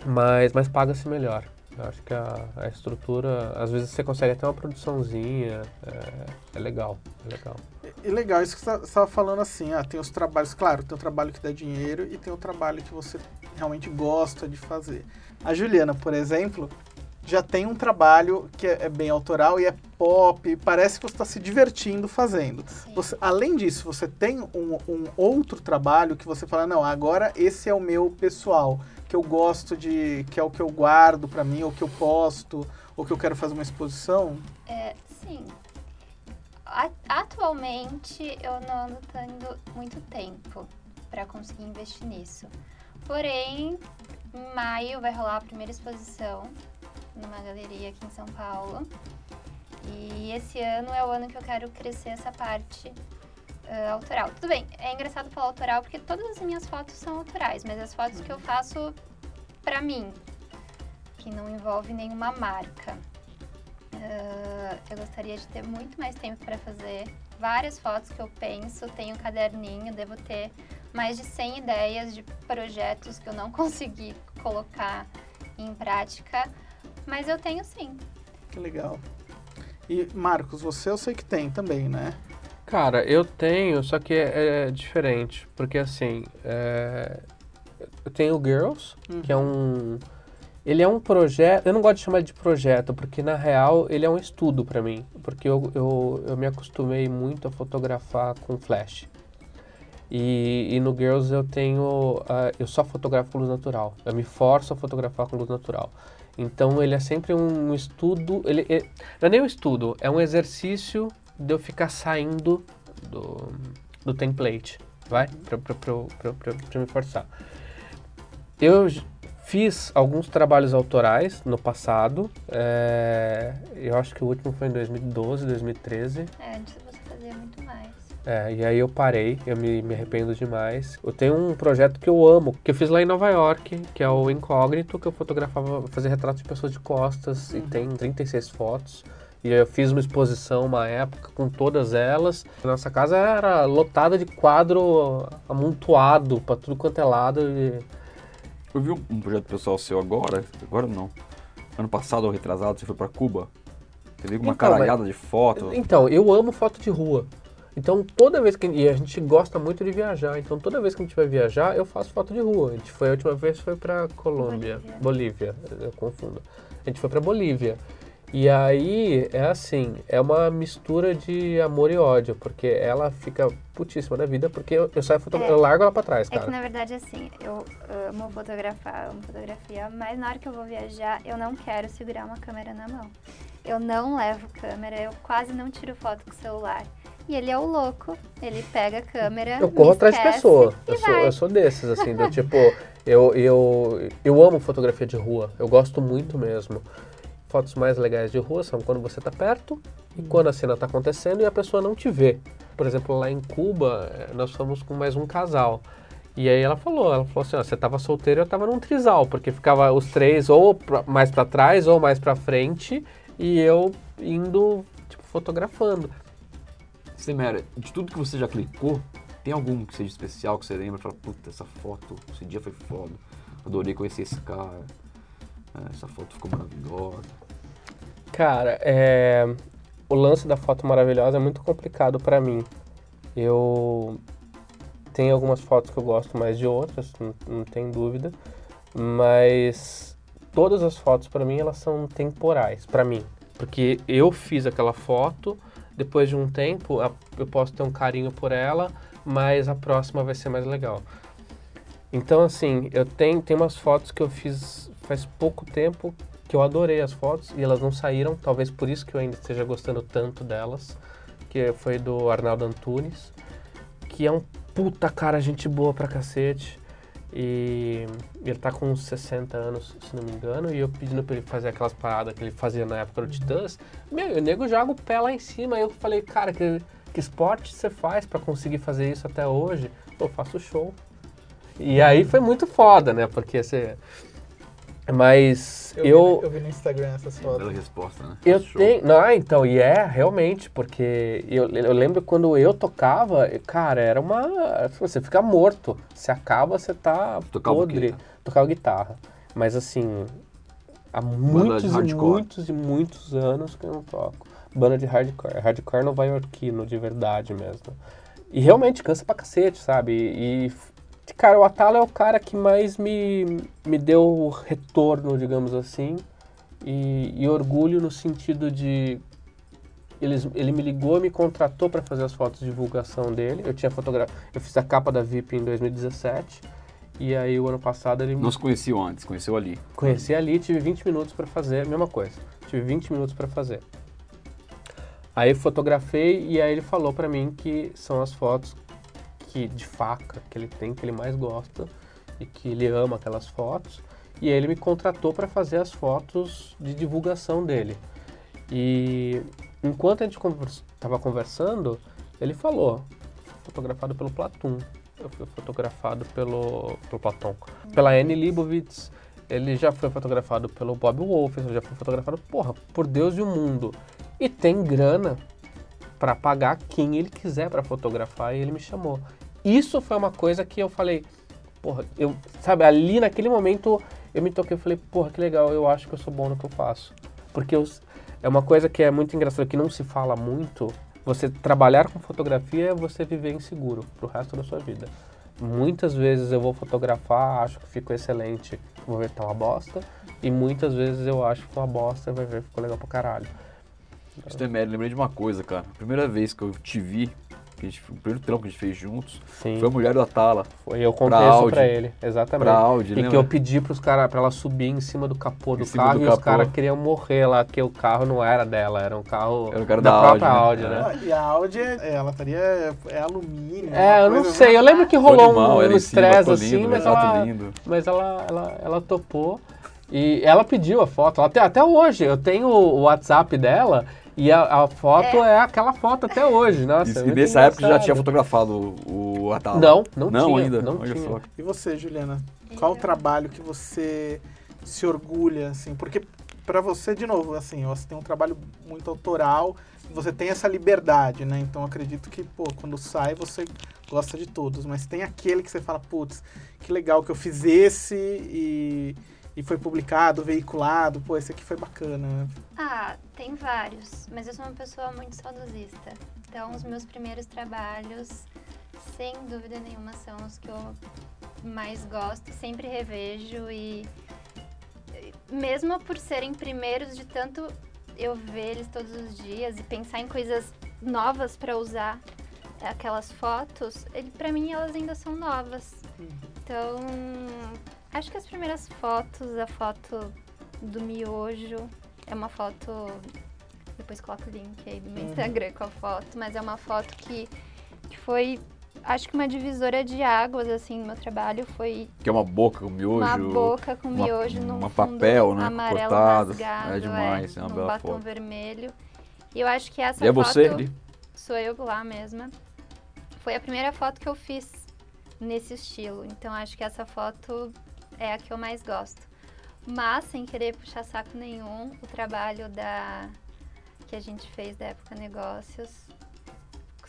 [SPEAKER 5] Mas, mas paga-se melhor. Eu acho que a, a estrutura, às vezes você consegue até uma produçãozinha, é, é legal, é legal.
[SPEAKER 1] E legal, isso que você estava falando assim, ah, tem os trabalhos, claro, tem o trabalho que dá dinheiro e tem o trabalho que você realmente gosta de fazer. A Juliana, por exemplo, já tem um trabalho que é, é bem autoral e é pop, parece que você está se divertindo fazendo. Você, além disso, você tem um, um outro trabalho que você fala, não, agora esse é o meu pessoal, que eu gosto de, que é o que eu guardo para mim, ou que eu posto, ou que eu quero fazer uma exposição.
[SPEAKER 4] É, sim. Atualmente eu não ando tendo muito tempo para conseguir investir nisso. Porém, em maio vai rolar a primeira exposição numa galeria aqui em São Paulo. E esse ano é o ano que eu quero crescer essa parte ah, autoral. Tudo bem, é engraçado falar autoral porque todas as minhas fotos são autorais, mas as fotos que eu faço pra mim, que não envolve nenhuma marca. Ah, eu gostaria de ter muito mais tempo para fazer várias fotos que eu penso. Tenho um caderninho, devo ter mais de 100 ideias de projetos que eu não consegui colocar em prática, mas eu tenho sim.
[SPEAKER 1] Que legal. E, Marcos, você eu sei que tem também, né?
[SPEAKER 5] Cara, eu tenho, só que é, é diferente, porque assim, é, eu tenho o Girls, que é um, ele é um projeto, eu não gosto de chamar de projeto, porque na real ele é um estudo pra mim, porque eu, eu, eu me acostumei muito a fotografar com flash. E, e no Girls eu tenho, ah, eu só fotografo com luz natural, eu me forço a fotografar com luz natural. Então ele é sempre um estudo, ele, ele- não é nem um estudo, é um exercício de eu ficar saindo do, do template, vai? Pra me forçar. Eu fiz alguns trabalhos autorais no passado, é, eu acho que o último foi em 2012, 2013.
[SPEAKER 4] É, antes você fazia muito mais.
[SPEAKER 5] É, e aí eu parei, eu me, me arrependo demais. Eu tenho um projeto que eu amo, que eu fiz lá em Nova York, que é o Incógnito, que eu fotografava, fazia retratos de pessoas de costas, e tem 36 fotos. E eu fiz uma exposição uma época com todas elas. Nossa casa era lotada de quadro amontoado pra tudo quanto é lado. E...
[SPEAKER 3] Eu vi um, projeto pessoal seu agora, agora não. Ano passado ou retrasado, você foi pra Cuba. Você viu uma
[SPEAKER 5] Então, mas-
[SPEAKER 3] caralhada de fotos.
[SPEAKER 5] Então, eu amo foto de rua. Então, toda vez que. E a gente gosta muito de viajar. Então, toda vez que a gente vai viajar, eu faço foto de rua. A gente foi, a última vez foi pra Colômbia. Bolívia. eu confundo. A gente foi pra Bolívia. E aí, é assim, é uma mistura de amor e ódio, porque ela fica putíssima da vida, porque eu, eu saio
[SPEAKER 4] É.
[SPEAKER 5] eu largo ela pra trás,
[SPEAKER 4] É que
[SPEAKER 5] cara.
[SPEAKER 4] na verdade assim, eu amo fotografar, amo fotografia, mas na hora que eu vou viajar, eu não quero segurar uma câmera na mão. Eu não levo câmera, eu quase não tiro foto com o celular. E ele é o louco, ele pega a câmera.
[SPEAKER 5] Eu corro atrás de pessoa. Eu sou, eu sou desses, assim, do tipo, eu, eu, eu amo fotografia de rua. Eu gosto muito mesmo. Fotos mais legais de rua são quando você tá perto e quando a cena tá acontecendo e a pessoa não te vê. Por exemplo, lá em Cuba, eh, nós fomos com mais um casal. E aí ela falou, ela falou assim, ó, você tava solteiro e eu tava num trisal, porque ficava os três ou pra- mais pra trás ou mais pra frente e eu indo, tipo, fotografando.
[SPEAKER 3] Semera, de tudo que você já clicou, tem algum que seja especial que você lembra e fala, puta, essa foto, esse dia foi foda. Adorei conhecer esse cara. É, essa foto ficou maravilhosa.
[SPEAKER 5] Cara, é, o lance da foto maravilhosa é muito complicado pra mim. Eu tenho algumas fotos que eu gosto mais de outras, não, não tem dúvida, mas todas as fotos pra mim elas são temporais pra mim, porque eu fiz aquela foto, depois de um tempo eu posso ter um carinho por ela, mas a próxima vai ser mais legal. Então assim, eu tenho tem umas fotos que eu fiz faz pouco tempo que eu adorei as fotos e elas não saíram, talvez por isso que eu ainda esteja gostando tanto delas, que foi do Arnaldo Antunes, que é um puta cara, gente boa pra cacete. E ele tá com uns 60 anos, se não me engano, e eu pedindo pra ele fazer aquelas paradas que ele fazia na época do Titãs. Meu, o nego joga o pé lá em cima. Aí eu falei, cara, que, que esporte você faz pra conseguir fazer isso até hoje? Eu faço show. E aí foi muito foda, né? Porque você. Mas
[SPEAKER 1] Eu,
[SPEAKER 5] eu,
[SPEAKER 1] vi, no- eu vi no Instagram essas
[SPEAKER 3] Bela
[SPEAKER 1] fotos.
[SPEAKER 3] resposta, né?
[SPEAKER 5] Eu
[SPEAKER 3] Show.
[SPEAKER 5] tenho. Não, ah, então, e é, realmente, porque eu, eu lembro quando eu tocava, cara, era uma. Você fica morto. Se acaba, você tá
[SPEAKER 3] Tocava quê,
[SPEAKER 5] podre.
[SPEAKER 3] cara?
[SPEAKER 5] Tocava guitarra. Mas assim, há muitos e muitos e muitos anos que eu não toco. Banda de hardcore. Hardcore nova-iorquino, de verdade mesmo. E realmente cansa pra cacete, sabe? E, cara, o Atala é o cara que mais me, me deu retorno, digamos assim. E, e orgulho no sentido de. Eles, ele me ligou e me contratou para fazer as fotos de divulgação dele. Eu tinha fotografia. Eu fiz a capa da VIP em 2017. E aí, o ano passado, ele
[SPEAKER 3] se conheciam antes, conheceu ali.
[SPEAKER 5] Conheci ali, tive 20 minutos para fazer, mesma coisa. Tive 20 minutos para fazer. Aí fotografei e aí ele falou para mim que são as fotos que de faca que ele tem, que ele mais gosta e que ele ama aquelas fotos. E ele me contratou para fazer as fotos de divulgação dele. E enquanto a gente estava conversando, ele falou, fotografado pelo Platum. Eu fui fotografado pelo, pelo Platão. Pela Anne Leibovitz. Ele já foi fotografado pelo Bob Wolf, já foi fotografado, porra, por Deus e o mundo. E tem grana para pagar quem ele quiser para fotografar e ele me chamou. Isso foi uma coisa que eu falei, porra, eu, sabe, ali naquele momento eu me toquei e falei, porra, que legal, eu acho que eu sou bom no que eu faço. Porque eu, é uma coisa que é muito engraçada, que não se fala muito. Você trabalhar com fotografia é você viver inseguro pro resto da sua vida. Muitas vezes eu vou fotografar, acho que ficou excelente, vou ver tá uma bosta. E muitas vezes eu acho que foi uma bosta, vai ver ficou legal pra caralho.
[SPEAKER 3] Isso tem mérito, lembrei de uma coisa, cara. A primeira vez que eu te vi, que a gente, o primeiro trampo que a gente fez juntos,
[SPEAKER 5] Sim,
[SPEAKER 3] foi a mulher do Atala,
[SPEAKER 5] foi, eu contei
[SPEAKER 3] pra
[SPEAKER 5] isso
[SPEAKER 3] Audi.
[SPEAKER 5] pra ele, exatamente.
[SPEAKER 3] pra Audi,
[SPEAKER 5] E
[SPEAKER 3] lembra?
[SPEAKER 5] que eu pedi pros caras, pra ela subir em cima do capô do carro
[SPEAKER 3] do
[SPEAKER 5] e os
[SPEAKER 3] capô.
[SPEAKER 5] caras queriam morrer lá, que o carro não era dela, era um carro
[SPEAKER 3] Era o cara
[SPEAKER 5] da,
[SPEAKER 3] da
[SPEAKER 5] própria
[SPEAKER 3] Audi,
[SPEAKER 5] Audi,
[SPEAKER 3] né?
[SPEAKER 5] né?
[SPEAKER 1] Ah, E a Audi, é- ela estaria. É alumínio.
[SPEAKER 5] É, eu não sei, eu lembro que rolou um, um estresse assim,
[SPEAKER 3] lindo,
[SPEAKER 5] mas ela,
[SPEAKER 3] lindo.
[SPEAKER 5] mas ela, ela, ela topou. E ela pediu a foto, tem- até hoje, eu tenho o WhatsApp dela e a, a foto é. aquela foto até hoje, nossa.
[SPEAKER 3] E,
[SPEAKER 5] é
[SPEAKER 3] e nessa época já tinha fotografado o, o Atala.
[SPEAKER 5] Não, não,
[SPEAKER 3] Não
[SPEAKER 5] tinha,
[SPEAKER 3] ainda,
[SPEAKER 5] não
[SPEAKER 3] olha
[SPEAKER 5] tinha.
[SPEAKER 3] só.
[SPEAKER 1] E você, Juliana? Qual o trabalho que você se orgulha, assim? Porque pra você, de novo, assim, você tem um trabalho muito autoral, você tem essa liberdade, né? Então acredito que, pô, quando sai você gosta de todos, mas tem aquele que você fala, putz, que legal que eu fiz esse e, e foi publicado, veiculado, pô, esse aqui foi bacana.
[SPEAKER 4] Ah, tem vários, mas eu sou uma pessoa muito saudosista. Então, os meus primeiros trabalhos, sem dúvida nenhuma, são os que eu mais gosto, e sempre revejo e e mesmo por serem primeiros de tanto eu ver eles todos os dias e pensar em coisas novas para usar aquelas fotos, ele para mim elas ainda são novas. Então, acho que as primeiras fotos, a foto do miojo, é uma foto. Depois coloco o link aí do meu
[SPEAKER 1] Uhum.
[SPEAKER 4] Instagram com a foto, mas é uma foto que, que foi, acho que uma divisora de águas, assim, no meu trabalho. Foi
[SPEAKER 3] Que é uma boca com miojo.
[SPEAKER 4] uma boca com
[SPEAKER 3] uma-
[SPEAKER 4] miojo num
[SPEAKER 3] uma papel, né,
[SPEAKER 4] amarelo
[SPEAKER 3] cortado.
[SPEAKER 4] rasgado,
[SPEAKER 3] É demais, é uma
[SPEAKER 4] num
[SPEAKER 3] bela
[SPEAKER 4] batom
[SPEAKER 3] foto.
[SPEAKER 4] vermelho. E eu acho que essa
[SPEAKER 3] E é
[SPEAKER 4] foto
[SPEAKER 3] você ali?
[SPEAKER 4] sou eu lá mesma. Foi a primeira foto que eu fiz nesse estilo. Então acho que essa foto é a que eu mais gosto. Mas, sem querer puxar saco nenhum, o trabalho da que a gente fez da época negócios,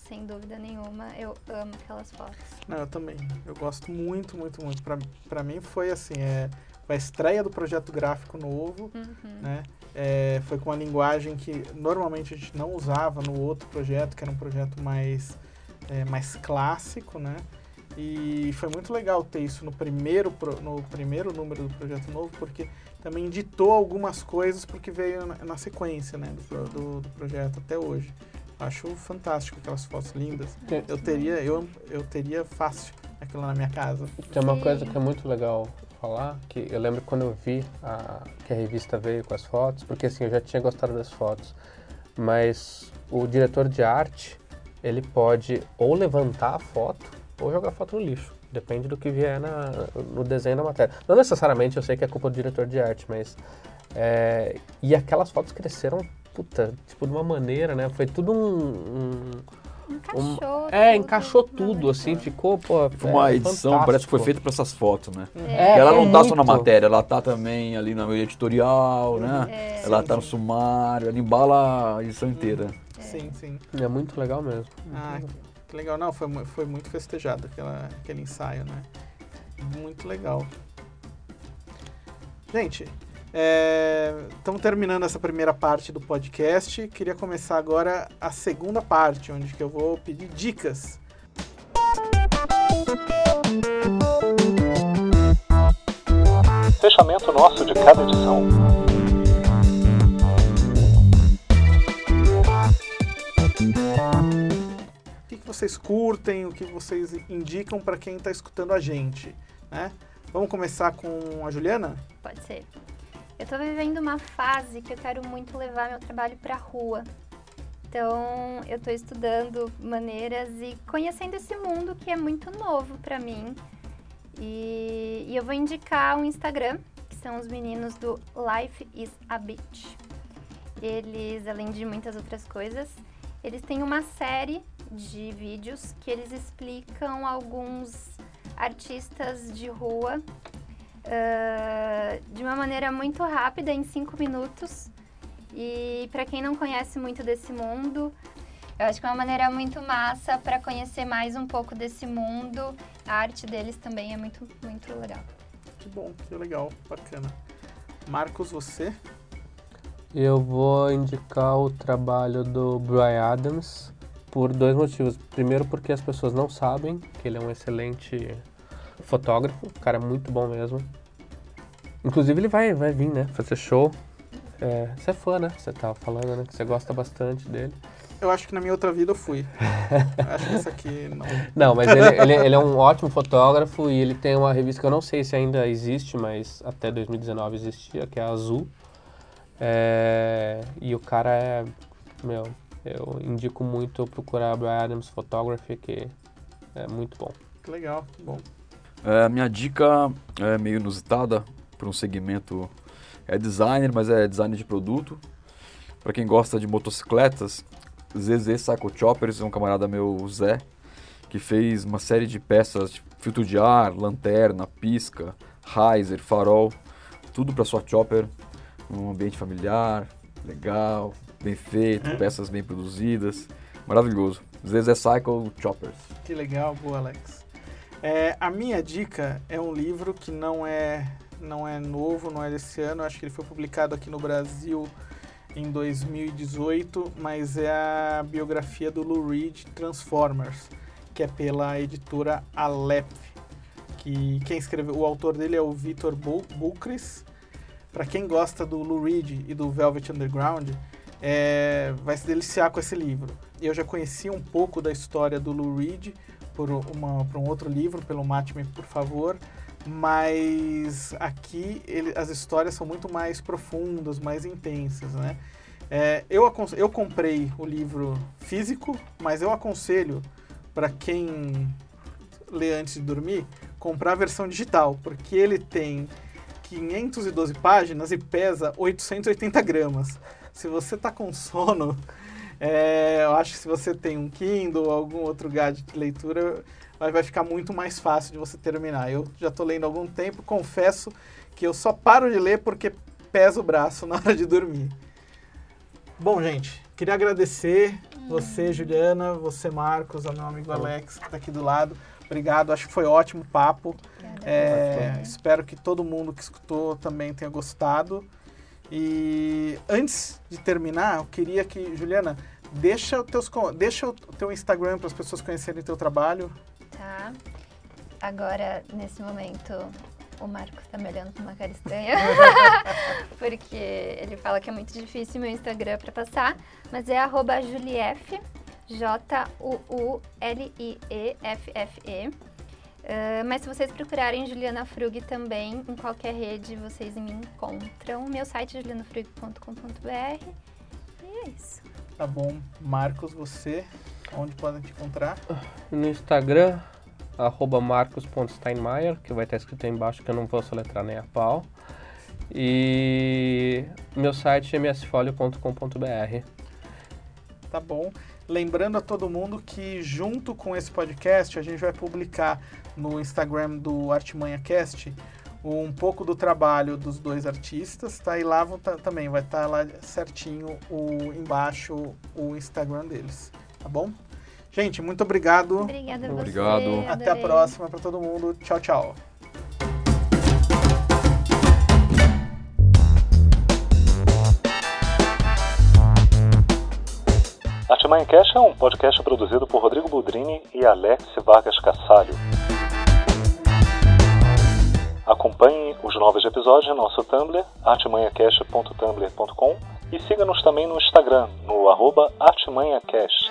[SPEAKER 4] sem dúvida nenhuma, eu amo aquelas fotos.
[SPEAKER 1] Não, eu também. Eu gosto muito, muito, muito. Pra, pra mim foi assim, é, a estreia do projeto gráfico novo,
[SPEAKER 4] Uhum.
[SPEAKER 1] né? É, foi com uma linguagem que normalmente a gente não usava no outro projeto, que era um projeto mais, é, mais clássico, né? E foi muito legal ter isso no primeiro, no primeiro número do projeto novo, porque também ditou algumas coisas porque veio na, na sequência, né, do, do, do projeto até hoje. Acho fantástico aquelas fotos lindas.
[SPEAKER 5] Tem-
[SPEAKER 1] Eu teria, eu, eu teria fácil aquilo na minha casa.
[SPEAKER 5] Tem uma coisa que é muito legal falar, que eu lembro quando eu vi a, que a revista veio com as fotos, porque assim, eu já tinha gostado das fotos, mas o diretor de arte, ele pode ou levantar a foto ou jogar a foto no lixo. Depende do que vier na, no desenho da matéria. Não necessariamente eu sei que é culpa do diretor de arte, mas... é, e aquelas fotos cresceram, puta, tipo, de uma maneira, né? Foi tudo um, um,
[SPEAKER 4] Encaixou.
[SPEAKER 5] É,
[SPEAKER 4] tudo,
[SPEAKER 5] encaixou tudo,
[SPEAKER 4] é?
[SPEAKER 5] assim, ficou, pô.
[SPEAKER 3] Foi uma
[SPEAKER 5] é,
[SPEAKER 3] edição,
[SPEAKER 5] fantástico.
[SPEAKER 3] parece que foi feita para essas fotos, né?
[SPEAKER 5] É,
[SPEAKER 3] E ela não
[SPEAKER 5] é
[SPEAKER 3] tá só na matéria, ela tá também ali no editorial, né?
[SPEAKER 4] É.
[SPEAKER 3] Ela tá no sumário, ela embala a edição inteira.
[SPEAKER 1] Sim, sim.
[SPEAKER 5] É muito legal mesmo.
[SPEAKER 1] Ah, que, legal. Não, foi, foi muito festejado aquela, aquele ensaio, né? Muito legal. Gente, estamos terminando essa primeira parte do podcast. Queria começar agora a segunda parte, onde que eu vou pedir dicas.
[SPEAKER 2] Fechamento nosso de cada edição.
[SPEAKER 1] Vocês curtem, o que vocês indicam para quem está escutando a gente, né? Vamos começar com a Juliana?
[SPEAKER 4] Pode ser. Eu tô vivendo uma fase que eu quero muito levar meu trabalho pra rua. Então, eu tô estudando maneiras e conhecendo esse mundo que é muito novo pra mim. E, e eu vou indicar um Instagram, que são os meninos do Life is a Beach. Eles, além de muitas outras coisas, eles têm uma série de vídeos que eles explicam alguns artistas de rua ah, de uma maneira muito rápida, em cinco minutos. E para quem não conhece muito desse mundo, eu acho que é uma maneira muito massa para conhecer mais um pouco desse mundo. A arte deles também é muito, muito legal.
[SPEAKER 1] Que bom, que legal, bacana. Marcos, você?
[SPEAKER 5] Eu vou indicar o trabalho do Brian Adams por dois motivos. Primeiro, porque as pessoas não sabem que ele é um excelente fotógrafo, um cara muito bom mesmo. Inclusive, ele vai, vai vir, né? Fazer show. É, você é fã, né? Você tava falando, né? Que você gosta bastante dele.
[SPEAKER 1] Eu acho que na minha outra vida eu fui. Eu acho que esse aqui não.
[SPEAKER 5] Não, mas ele, ele, ele é um ótimo fotógrafo e ele tem uma revista que eu não sei se ainda existe, mas até 2019 existia, que é a Azul. É, e o cara é, meu, eu indico muito procurar Brian Adams Photography, que é muito bom.
[SPEAKER 1] Que legal, que bom.
[SPEAKER 3] É, a minha dica é meio inusitada para um segmento é designer, mas é designer de produto. Para quem gosta de motocicletas, ZZ Cycle Choppers é um camarada meu, o Zé, que fez uma série de peças, tipo, filtro de ar, lanterna, pisca, riser, farol, tudo para sua chopper, um ambiente familiar, legal, bem feito, peças bem produzidas, maravilhoso. ZZ Cycle Choppers.
[SPEAKER 1] Que legal, boa, Alex. É, a minha dica é um livro que não é, não é novo, não é desse ano. Acho que ele foi publicado aqui no Brasil em 2018, mas é a biografia do Lou Reed Transformers, que é pela editora Aleph. Que quem escreveu, o autor dele é o Vitor Bu- Bulcris. Para quem gosta do Lou Reed e do Velvet Underground, é, vai se deliciar com esse livro. Eu já conheci um pouco da história do Lou Reed por, uma, por um outro livro, pelo Mate-me, por favor, mas aqui ele- as histórias são muito mais profundas, mais intensas, né? É, eu, eu comprei o livro físico, mas eu aconselho para quem lê antes de dormir, comprar a versão digital, porque ele tem 512 páginas e pesa 880 gramas. Se você tá com sono, é, eu acho que se você tem um Kindle ou algum outro gadget de leitura, vai, vai ficar muito mais fácil de você terminar. Eu já tô lendo há algum tempo, confesso que eu só paro de ler porque pesa o braço na hora de dormir. Bom, gente, queria agradecer você, Juliana, você, Marcos, ao meu amigo Alex, que está aqui do lado. Obrigado, acho que foi ótimo o papo. É, espero que todo mundo que escutou também tenha gostado. E antes de terminar, eu queria que, Juliana, deixa teus, deixa o teu Instagram para as pessoas conhecerem o teu trabalho.
[SPEAKER 4] Tá? Agora, nesse momento, o Marcos tá me olhando com uma cara estranha. porque ele fala que é muito difícil meu Instagram para passar. Mas é Julief, J-U-U-L-I-E-F-F-E. Ah, mas se vocês procurarem Juliana Frug também, em qualquer rede, vocês me encontram. Meu site é julianafrug.com.br. E é isso.
[SPEAKER 1] Tá bom, Marcos, você, onde podem te encontrar?
[SPEAKER 5] No Instagram, arroba marcos.steinmeier, que vai estar escrito aí embaixo que eu não vou soletrar nem a pau. E meu site é msfolio.com.br.
[SPEAKER 1] tá bom? Lembrando a todo mundo que junto com esse podcast a gente vai publicar no Instagram do Artimanha Cast um pouco do trabalho dos dois artistas, tá? E lá vão tá- também vai estar lá certinho o embaixo o Instagram deles, tá bom? Gente, muito obrigado.
[SPEAKER 4] Obrigada a você.
[SPEAKER 3] Obrigado.
[SPEAKER 1] Até a próxima para todo mundo. Tchau, tchau.
[SPEAKER 2] Artimanha Cash é um podcast produzido por Rodrigo Budrini e Alex Vargas Cassalho. Acompanhe os novos episódios em nosso Tumblr, artimanhacast.tumblr.com e siga-nos também no Instagram, no arroba artimanhacast.